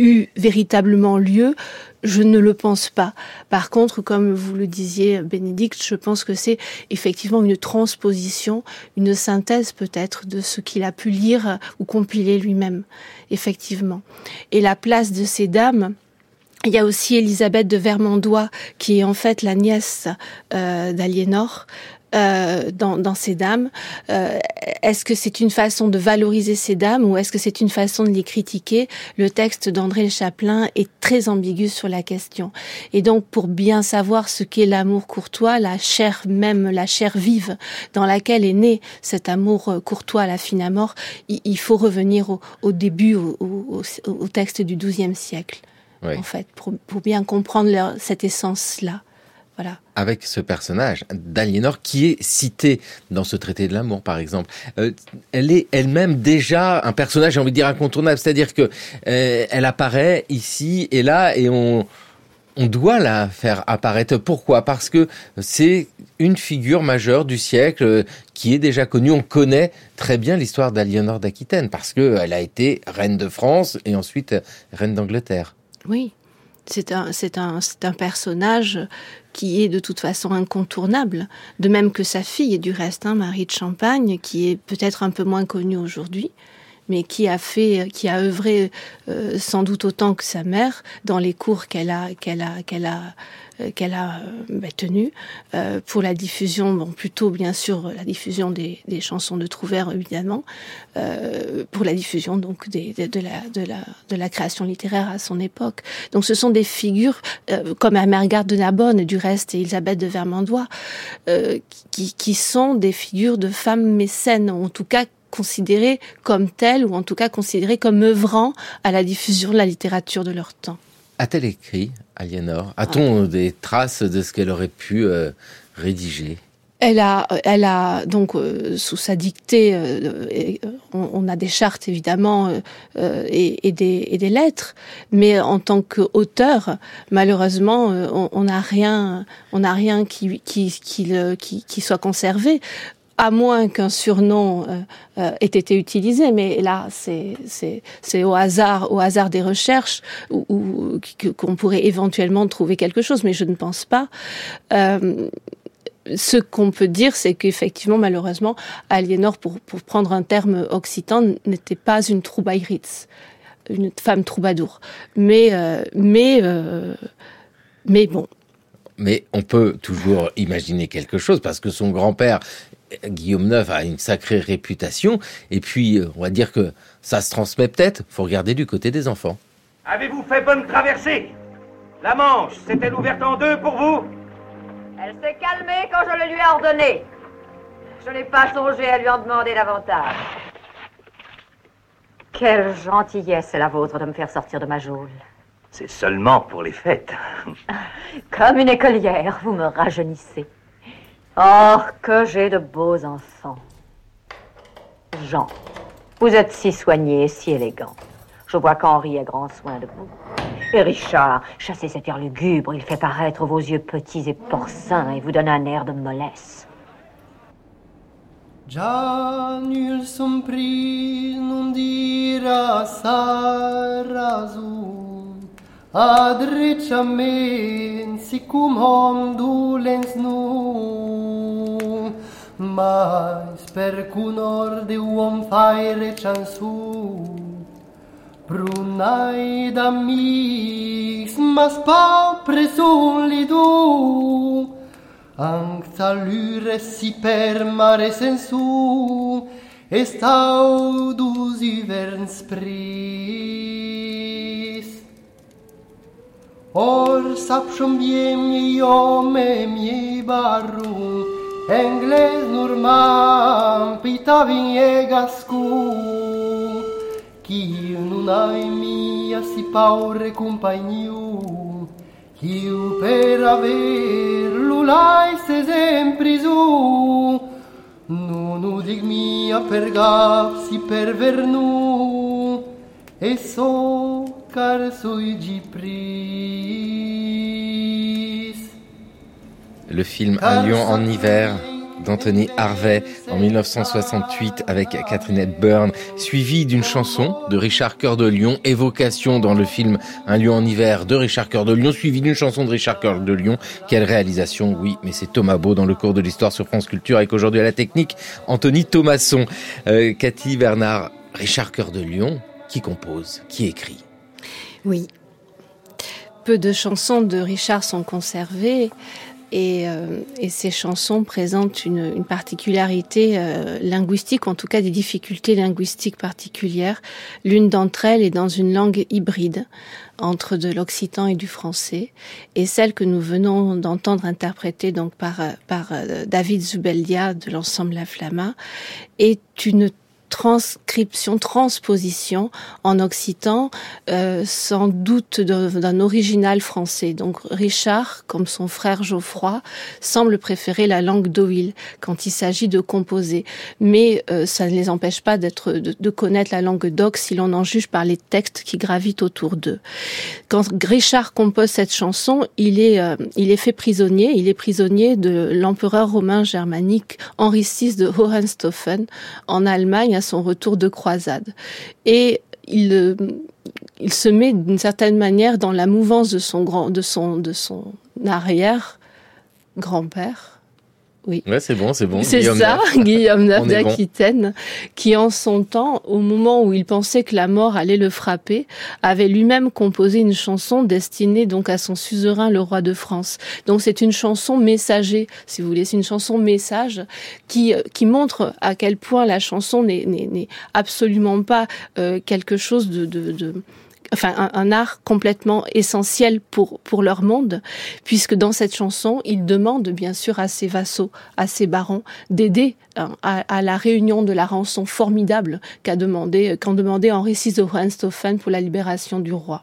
Speaker 8: eu véritablement lieu, je ne le pense pas. Par contre, comme vous le disiez, Bénédicte, je pense que c'est effectivement une transposition, une synthèse peut-être de ce qu'il a pu lire ou compiler lui-même, effectivement. Et la place de ces dames, il y a aussi Elisabeth de Vermandois, qui est en fait la nièce euh, d'Aliénor, euh, dans, dans, ces dames. Euh, est-ce que c'est une façon de valoriser ces dames ou est-ce que c'est une façon de les critiquer? Le texte d'André Le Chaplin est très ambigu sur la question. Et donc, pour bien savoir ce qu'est l'amour courtois, la chair même, la chair vive dans laquelle est né cet amour euh, courtois à la fine à mort, il, faut revenir au, au début, au, au, au, texte du XIIe siècle, en fait, pour, pour bien comprendre leur, cette essence-là.
Speaker 2: Avec ce personnage d'Aliénor qui est cité dans ce traité de l'amour, par exemple. Euh, elle est elle-même déjà un personnage, j'ai envie de dire, incontournable. C'est-à-dire que euh, elle apparaît ici et là et on, on doit la faire apparaître. Pourquoi? Parce que c'est une figure majeure du siècle euh, qui est déjà connue. On connaît très bien l'histoire d'Aliénor d'Aquitaine parce qu'elle a été reine de France et ensuite reine d'Angleterre.
Speaker 8: Oui, c'est un, personnage qui est de toute façon incontournable, de même que sa fille, du reste, hein, Marie de Champagne, qui est peut-être un peu moins connue aujourd'hui, mais qui a fait, qui a œuvré euh, sans doute autant que sa mère dans les cours qu'elle a, qu'elle a, qu'elle a euh, qu'elle a euh, bah, pour la diffusion, bon plutôt bien sûr la diffusion des, chansons de Trouvert évidemment, pour la diffusion donc de, la, création littéraire à son époque. Donc ce sont des figures comme Amergarde de Narbonne du reste et Elisabeth de Vermandois qui sont des figures de femmes mécènes, en tout cas considérées comme telles ou en tout cas considérées comme œuvrant à la diffusion de la littérature de leur temps.
Speaker 2: A-t-elle écrit, Aliénor? A-t-on des traces de ce qu'elle aurait pu euh, rédiger?
Speaker 8: Elle a, elle a donc euh, sous sa dictée, euh, on, on, a des chartes évidemment euh, et, et, des, et, des, lettres, mais en tant qu'auteur, malheureusement, on n'a rien, on n'a rien qui, qui, qui, qui, qui soit conservé à moins qu'un surnom euh, euh, ait été utilisé, mais là c'est au hasard, au hasard des recherches qu'on pourrait éventuellement trouver quelque chose, mais je ne pense pas. Euh, ce qu'on peut dire, c'est qu'effectivement, malheureusement, Aliénor, pour, prendre un terme occitan, n'était pas une troubaïritz, une femme troubadour. Mais, mais, mais bon,
Speaker 2: mais on peut toujours imaginer quelque chose parce que son grand-père Guillaume IX a une sacrée réputation. Et puis, euh, on va dire que ça se transmet peut-être. faut regarder du côté des enfants.
Speaker 12: Avez-vous fait bonne traversée? La Manche s'est-elle ouverte en deux pour vous?
Speaker 13: Elle s'est calmée quand je le lui ai ordonné. Je n'ai pas songé à lui en demander davantage. Quelle gentillesse est la vôtre de me faire sortir de ma geôle.
Speaker 12: C'est seulement pour les fêtes.
Speaker 13: Comme une écolière, vous me rajeunissez. Oh, que j'ai de beaux enfants. Jean, vous êtes si soigné si élégant. Je vois qu'Henri a grand soin de vous. Et Richard, chassez cet air lugubre, il fait paraître vos yeux petits et porcins et vous donne un air de mollesse.
Speaker 14: Già dira Adrecha men si cum hom dulens nu mas per cun or de uom faire chansu brunai da mis mas pa presun li du. Ang talure si per mare sensu est audus ivern spring Or sap schon wie mi yo me mi barru. Engles nur man pita vin egascu Ki nun ai mi si paure compagniu. Ki per aver lulai se sempre su. Nun udig mia per gap si per vernu E so car.
Speaker 2: Le film Un lion en hiver d'Anthony Harvey en 1968 avec Catherine Hepburn, suivi d'une chanson de Richard Cœur de Lion, évocation dans le film Un lion en hiver de Richard Cœur de Lion, suivi d'une chanson de Richard Cœur de Lion. Quelle réalisation, oui, mais c'est Thomas Beau dans le cours de l'histoire sur France Culture avec aujourd'hui à la technique Anthony Thomasson. Euh, Cathy Bernard, Richard Cœur de Lion, qui compose, qui écrit?
Speaker 8: Oui. Peu de chansons de Richard sont conservées. Et, euh, ces chansons présentent une, particularité euh, linguistique, en tout cas des difficultés linguistiques particulières. L'une d'entre elles est dans une langue hybride entre de l'occitan et du français, et celle que nous venons d'entendre interpréter donc par, par euh, David Zubeldia de l'ensemble La Flamma est une transcription, transposition en occitan, euh, sans doute d'un original français. Donc Richard, comme son frère Geoffroy, semble préférer la langue d'Oïl quand il s'agit de composer. Mais euh, ça ne les empêche pas d'être, de, de, connaître la langue d'Oc si l'on en juge par les textes qui gravitent autour d'eux. Quand Richard compose cette chanson, il est, euh, il est fait prisonnier. Il est prisonnier de l'empereur romain germanique Henri VI de Hohenstaufen en Allemagne son retour de croisade. Et il, euh, il se met d'une certaine manière dans la mouvance de son grand, de son, de son arrière grand-père oui.
Speaker 2: Ouais, c'est bon, c'est bon.
Speaker 8: C'est ça, Guillaume d'Aquitaine, qui en son temps, au moment où il pensait que la mort allait le frapper, avait lui-même composé une chanson destinée donc à son suzerain, le roi de France. Donc c'est une chanson messager, si vous voulez, c'est une chanson message qui qui montre à quel point la chanson n'est absolument pas euh, quelque chose de, de, de enfin un, un, art complètement essentiel pour pour leur monde, puisque dans cette chanson, ils demandent bien sûr à ses vassaux, à ses barons, d'aider hein, à, à, la réunion de la rançon formidable qu'a demandé qu'ont demandé Henri VI de Hohenstaufen pour la libération du roi.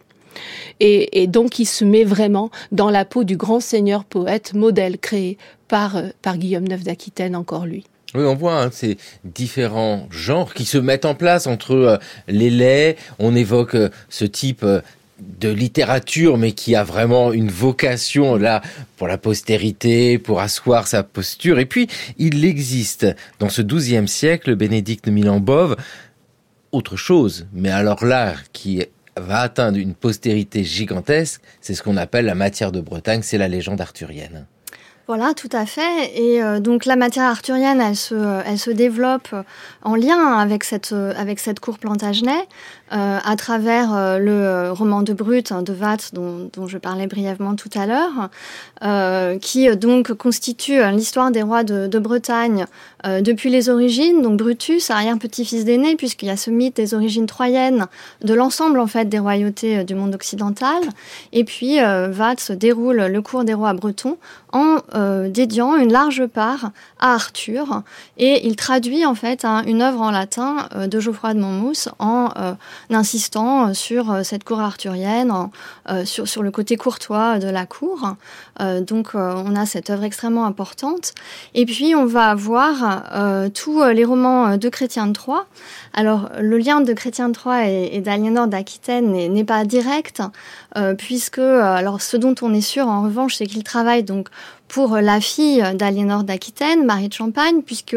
Speaker 8: Et, et, donc il se met vraiment dans la peau du grand seigneur poète modèle créé par, euh, par Guillaume IX d'Aquitaine, encore lui.
Speaker 2: Oui, on voit hein, ces différents genres qui se mettent en place entre euh, les laits. On évoque euh, ce type euh, de littérature, mais qui a vraiment une vocation là pour la postérité, pour asseoir sa posture. Et puis, il existe dans ce XIIe siècle, Bénédicte de Milan-Bove, autre chose, mais alors là, qui va atteindre une postérité gigantesque, c'est ce qu'on appelle la matière de Bretagne, c'est la légende arthurienne.
Speaker 9: Voilà, tout à fait. Et euh, donc la matière arthurienne, elle se, elle se développe en lien avec cette, avec cette cour Plantagenet, euh, à travers euh, le roman de Brut hein, de Watts, dont, je parlais brièvement tout à l'heure, euh, qui donc constitue l'histoire des rois de, Bretagne euh, depuis les origines. Donc Brutus, arrière-petit-fils d'aîné, puisqu'il y a ce mythe des origines troyennes de l'ensemble en fait des royautés du monde occidental. Et puis Watts déroule le cours des rois bretons en euh, dédiant une large part à Arthur et il traduit en fait un, une œuvre en latin euh, de Geoffroy de Monmouth en euh, insistant sur cette cour arthurienne, en, sur, sur le côté courtois de la cour. Donc on a cette œuvre extrêmement importante. Et puis on va avoir tous les romans de Chrétien de Troyes. Alors le lien de Chrétien de Troyes et, et d'Aliénor d'Aquitaine n'est pas direct puisque alors ce dont on est sûr en revanche c'est qu'il travaille donc pour la fille d'Aliénor d'Aquitaine, Marie de Champagne, puisque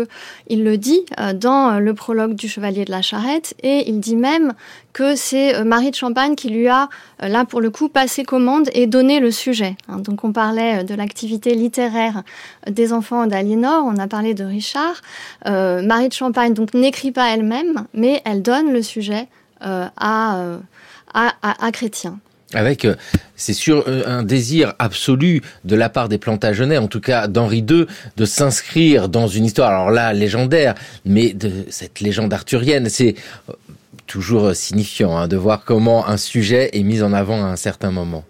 Speaker 9: il le dit euh, dans le prologue du Chevalier de la Charrette, et il dit même que c'est euh, Marie de Champagne qui lui a, euh, là pour le coup, passé commande et donné le sujet. Hein. Donc on parlait de l'activité littéraire des enfants d'Aliénor, on a parlé de Richard. Euh, Marie de Champagne donc n'écrit pas elle-même, mais elle donne le sujet euh, à, à, à, à Chrétien
Speaker 2: avec, c'est sûr, un désir absolu de la part des Plantagenets, en tout cas d'Henri II, de s'inscrire dans une histoire, alors là, légendaire, mais de cette légende arthurienne. C'est toujours signifiant hein, de voir comment un sujet est mis en avant à un certain moment.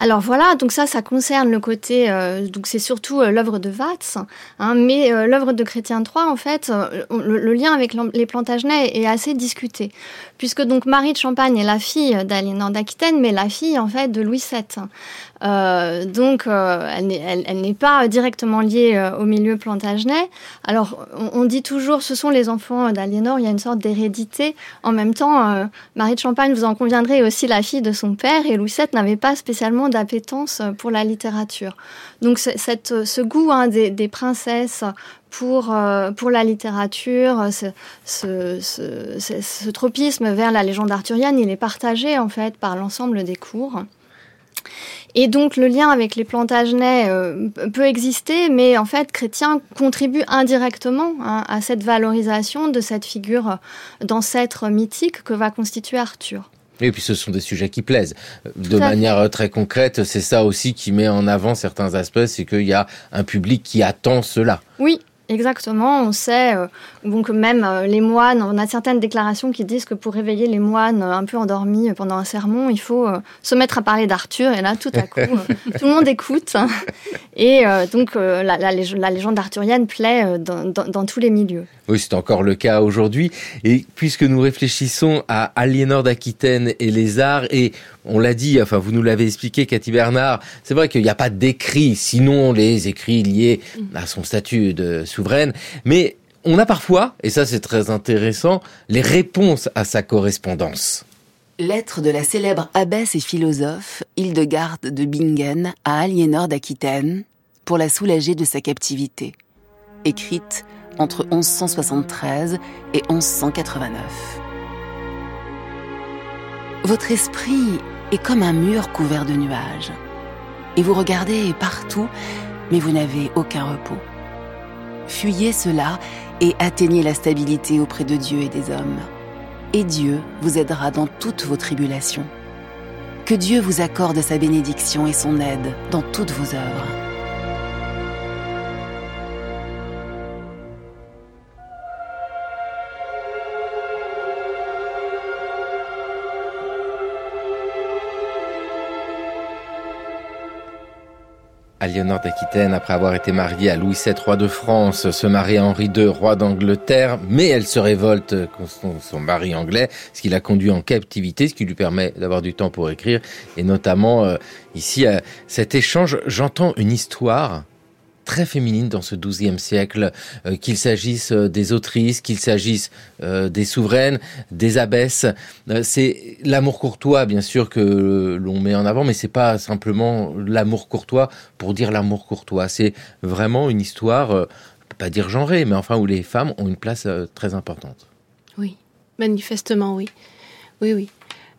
Speaker 9: Alors voilà, donc ça, ça concerne le côté, euh, donc c'est surtout euh, l'œuvre de Watts, hein, mais euh, l'œuvre de Chrétien III, en fait, le, le, lien avec les Plantagenets est assez discuté, puisque donc Marie de Champagne est la fille d'Aliénor d'Aquitaine, mais la fille en fait de Louis VII. Euh, donc, euh, elle n'est pas directement liée euh, au milieu plantagenet. Alors, on, dit toujours, ce sont les enfants d'Aliénor, il y a une sorte d'hérédité. En même temps, Marie de Champagne, vous en conviendrez, aussi la fille de son père, et Louis VII n'avait pas spécialement d'appétence pour la littérature. Donc, cette, ce goût hein, des, des, princesses pour, pour la littérature, ce, ce, ce, ce, tropisme vers la légende arthurienne, il est partagé en fait par l'ensemble des cours. Et donc le lien avec les Plantagenets euh, peut exister, mais en fait, Chrétien contribue indirectement hein, à cette valorisation de cette figure d'ancêtre mythique que va constituer Arthur.
Speaker 2: Et puis ce sont des sujets qui plaisent. De manière euh, très concrète, c'est ça aussi qui met en avant certains aspects, c'est qu'il y a un public qui attend cela.
Speaker 9: Oui, Exactement, on sait euh, donc même euh, les moines, on a certaines déclarations qui disent que pour réveiller les moines un peu endormis pendant un sermon, il faut euh, se mettre à parler d'Arthur et là tout à coup tout le monde écoute et donc la, la, légende arthurienne plaît dans, dans, tous les milieux.
Speaker 2: Oui, c'est encore le cas aujourd'hui. Et puisque nous réfléchissons à Aliénor d'Aquitaine et les arts et on l'a dit, enfin vous nous l'avez expliqué, Cathy Bernard, c'est vrai qu'il n'y a pas d'écrits, sinon les écrits liés à son statut de souveraine, mais on a parfois, et ça c'est très intéressant, les réponses à sa correspondance.
Speaker 1: Lettre de la célèbre abbesse et philosophe Hildegarde de Bingen à Aliénor d'Aquitaine pour la soulager de sa captivité, écrite entre 1173 et 1189. Votre esprit est comme un mur couvert de nuages. Et vous regardez partout, mais vous n'avez aucun repos. Fuyez cela et atteignez la stabilité auprès de Dieu et des hommes. Et Dieu vous aidera dans toutes vos tribulations. Que Dieu vous accorde sa bénédiction et son aide dans toutes vos œuvres.
Speaker 2: Aliénor d'Aquitaine, après avoir été mariée à Louis VII, roi de France, se marie à Henri II, roi d'Angleterre, mais elle se révolte contre son mari anglais, ce qui l'a conduit en captivité, ce qui lui permet d'avoir du temps pour écrire, et notamment euh, ici, à cet échange, j'entends une histoire très féminine dans ce XIIe siècle, euh, qu'il s'agisse euh, des autrices, qu'il s'agisse euh, des souveraines, des abbesses. c'est l'amour courtois, bien sûr, que l'on met en avant, mais c'est pas simplement l'amour courtois pour dire l'amour courtois. C'est vraiment une histoire, pas dire genrée, mais enfin où les femmes ont une place très importante.
Speaker 8: Oui, manifestement, oui. Oui, oui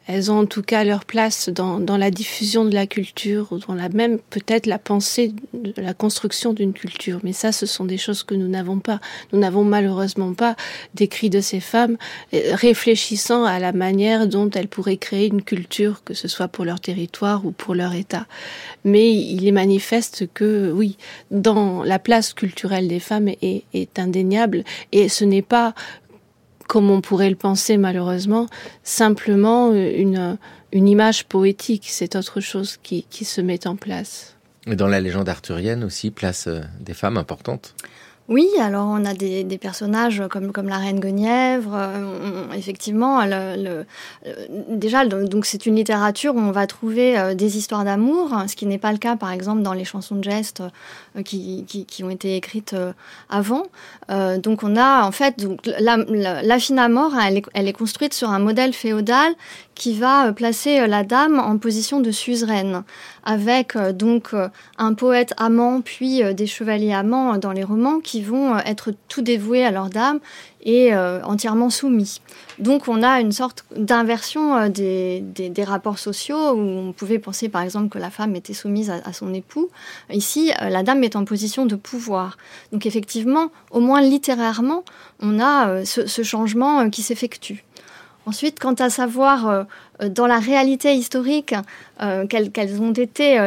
Speaker 8: elles ont en tout cas leur place dans, la diffusion de la culture, ou dans la même peut-être la pensée de la construction d'une culture. Mais ça, ce sont des choses que nous n'avons pas. Nous n'avons malheureusement pas d'écrits de ces femmes euh, réfléchissant à la manière dont elles pourraient créer une culture, que ce soit pour leur territoire ou pour leur État. Mais il est manifeste que, oui, dans la place culturelle des femmes est, est indéniable et ce n'est pas comme on pourrait le penser malheureusement, simplement euh, une, une image poétique, c'est autre chose qui, qui se met en place.
Speaker 2: Et dans la légende arthurienne aussi, place euh, des femmes importantes
Speaker 9: oui, alors on a des, des, personnages comme, comme la reine Guenièvre. Euh, effectivement, le, déjà, donc c'est une littérature où on va trouver des histoires d'amour, ce qui n'est pas le cas, par exemple, dans les chansons de geste euh, qui, ont été écrites euh, avant. Euh, donc on a en fait donc la, la, fine mort, elle est, elle est construite sur un modèle féodal qui va placer la dame en position de suzeraine, avec donc un poète amant puis des chevaliers amants dans les romans qui vont être tout dévoués à leur dame et euh, entièrement soumis. Donc on a une sorte d'inversion euh, des, des, rapports sociaux où on pouvait penser par exemple que la femme était soumise à, son époux. Ici, euh, la dame est en position de pouvoir. Donc effectivement, au moins littérairement, on a ce, ce, changement qui s'effectue. Ensuite, quant à savoir dans la réalité historique quelles, quelles, ont été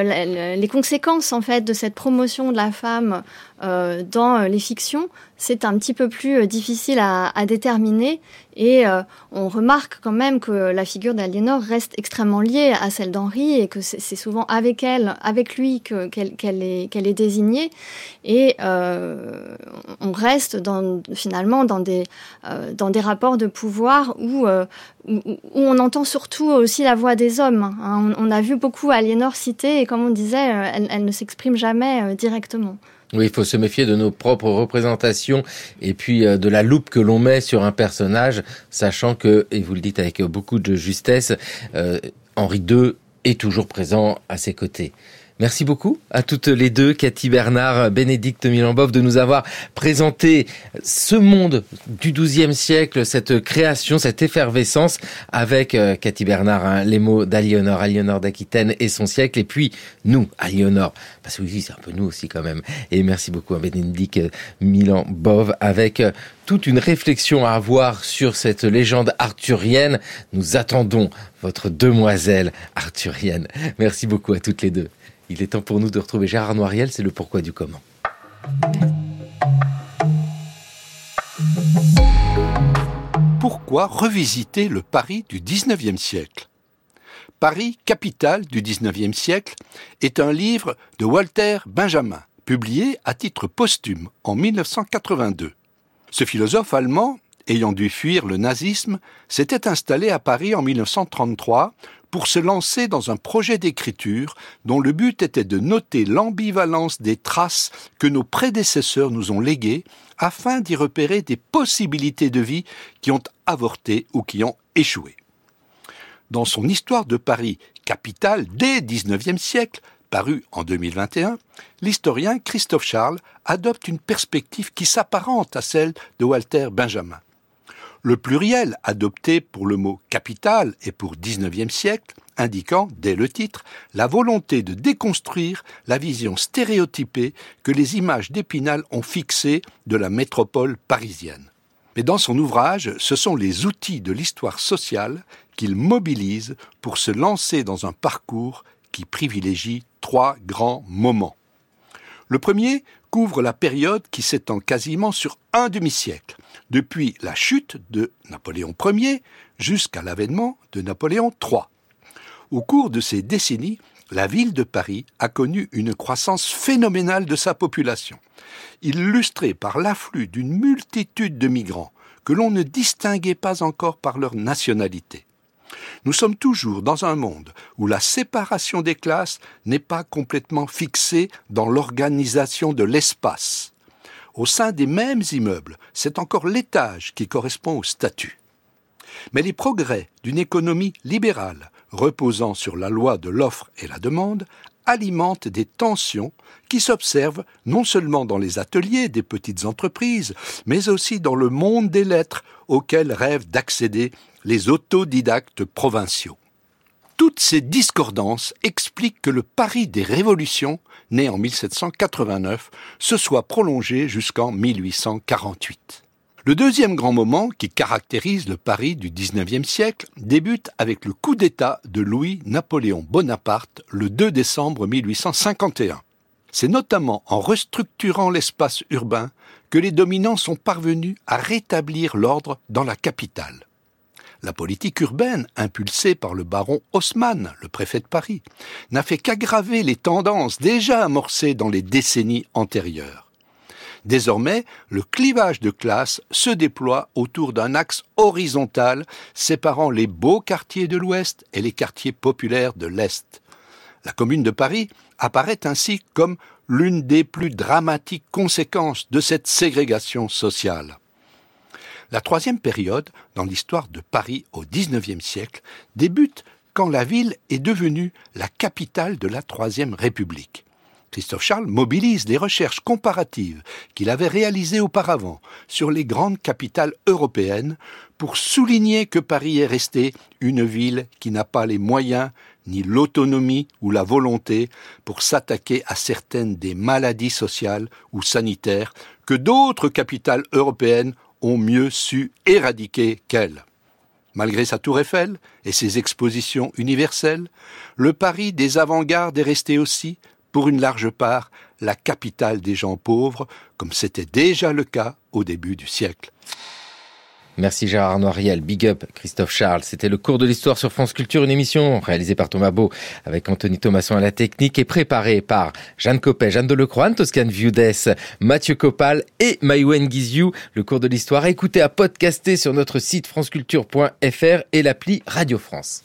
Speaker 9: les conséquences en fait de cette promotion de la femme dans les fictions, c'est un petit peu plus euh, difficile à, déterminer. Et euh, on remarque quand même que la figure d'Aliénor reste extrêmement liée à celle d'Henri et que c'est souvent avec elle, avec lui qu'elle est, désignée. Et euh, on reste finalement dans des rapports de pouvoir où, où, on entend surtout aussi la voix des hommes. Hein. On, a vu beaucoup Aliénor citer et comme on disait, elle, elle ne s'exprime jamais directement.
Speaker 2: Oui, il faut se méfier de nos propres représentations et puis euh, de la loupe que l'on met sur un personnage, sachant que, et vous le dites avec beaucoup de justesse, euh, Henri II est toujours présent à ses côtés. Merci beaucoup à toutes les deux, Cathy Bernard, Bénédicte Milambov, de nous avoir présenté ce monde du XIIe siècle, cette création, cette effervescence avec euh, Cathy Bernard, hein, les mots d'Aliénor, Aliénor d'Aquitaine et son siècle, et puis nous, Aliénor, parce que oui, c'est un peu nous aussi quand même. Et merci beaucoup à Bénédicte Milambov avec euh, toute une réflexion à avoir sur cette légende arthurienne. Nous attendons votre demoiselle arthurienne. Merci beaucoup à toutes les deux. Il est temps pour nous de retrouver Gérard Noiriel, c'est le pourquoi du comment.
Speaker 15: Pourquoi revisiter le Paris du XIXe siècle? Paris, capitale du XIXe siècle, est un livre de Walter Benjamin, publié à titre posthume en 1982. Ce philosophe allemand, ayant dû fuir le nazisme, s'était installé à Paris en 1933 pour se lancer dans un projet d'écriture dont le but était de noter l'ambivalence des traces que nos prédécesseurs nous ont léguées afin d'y repérer des possibilités de vie qui ont avorté ou qui ont échoué. Dans son Histoire de Paris, capitale dès XIXe siècle, paru en 2021, l'historien Christophe Charles adopte une perspective qui s'apparente à celle de Walter Benjamin. Le pluriel adopté pour le mot capital est pour XIXe siècle, indiquant, dès le titre, la volonté de déconstruire la vision stéréotypée que les images d'Épinal ont fixée de la métropole parisienne. Mais dans son ouvrage, ce sont les outils de l'histoire sociale qu'il mobilise pour se lancer dans un parcours qui privilégie trois grands moments. Le premier couvre la période qui s'étend quasiment sur un demi-siècle, depuis la chute de Napoléon Ier jusqu'à l'avènement de Napoléon III. Au cours de ces décennies, la ville de Paris a connu une croissance phénoménale de sa population, illustrée par l'afflux d'une multitude de migrants que l'on ne distinguait pas encore par leur nationalité. Nous sommes toujours dans un monde où la séparation des classes n'est pas complètement fixée dans l'organisation de l'espace. Au sein des mêmes immeubles, c'est encore l'étage qui correspond au statut. Mais les progrès d'une économie libérale, reposant sur la loi de l'offre et la demande, alimentent des tensions qui s'observent non seulement dans les ateliers des petites entreprises, mais aussi dans le monde des lettres auquel rêvent d'accéder les autodidactes provinciaux. Toutes ces discordances expliquent que le pari des révolutions, né en 1789, se soit prolongé jusqu'en 1848. Le deuxième grand moment qui caractérise le Paris du XIXe siècle débute avec le coup d'État de Louis-Napoléon Bonaparte le 2 décembre 1851. C'est notamment en restructurant l'espace urbain que les dominants sont parvenus à rétablir l'ordre dans la capitale la politique urbaine, impulsée par le baron Haussmann, le préfet de Paris, n'a fait qu'aggraver les tendances déjà amorcées dans les décennies antérieures. Désormais, le clivage de classe se déploie autour d'un axe horizontal séparant les beaux quartiers de l'Ouest et les quartiers populaires de l'Est. La commune de Paris apparaît ainsi comme l'une des plus dramatiques conséquences de cette ségrégation sociale. La troisième période, dans l'histoire de Paris au XIXe siècle, débute quand la ville est devenue la capitale de la Troisième République. Christophe Charles mobilise des recherches comparatives qu'il avait réalisées auparavant sur les grandes capitales européennes pour souligner que Paris est resté une ville qui n'a pas les moyens ni l'autonomie ou la volonté pour s'attaquer à certaines des maladies sociales ou sanitaires que d'autres capitales européennes ont mieux su éradiquer qu'elle. Malgré sa tour Eiffel et ses expositions universelles, le Paris des avant-gardes est resté aussi, pour une large part, la capitale des gens pauvres, comme c'était déjà le cas au début du siècle.
Speaker 2: Merci Gérard Noiriel, big up Christophe Charles. C'était le cours de l'histoire sur France Culture, une émission réalisée par Thomas Beau avec Anthony Thomasson à la technique et préparée par Jeanne Copet, Jeanne Delecroix, Toscane Viudès, Mathieu Copal et Maïwen Guiziou. Le cours de l'histoire écoutez à podcaster sur notre site franceculture.fr et l'appli Radio France.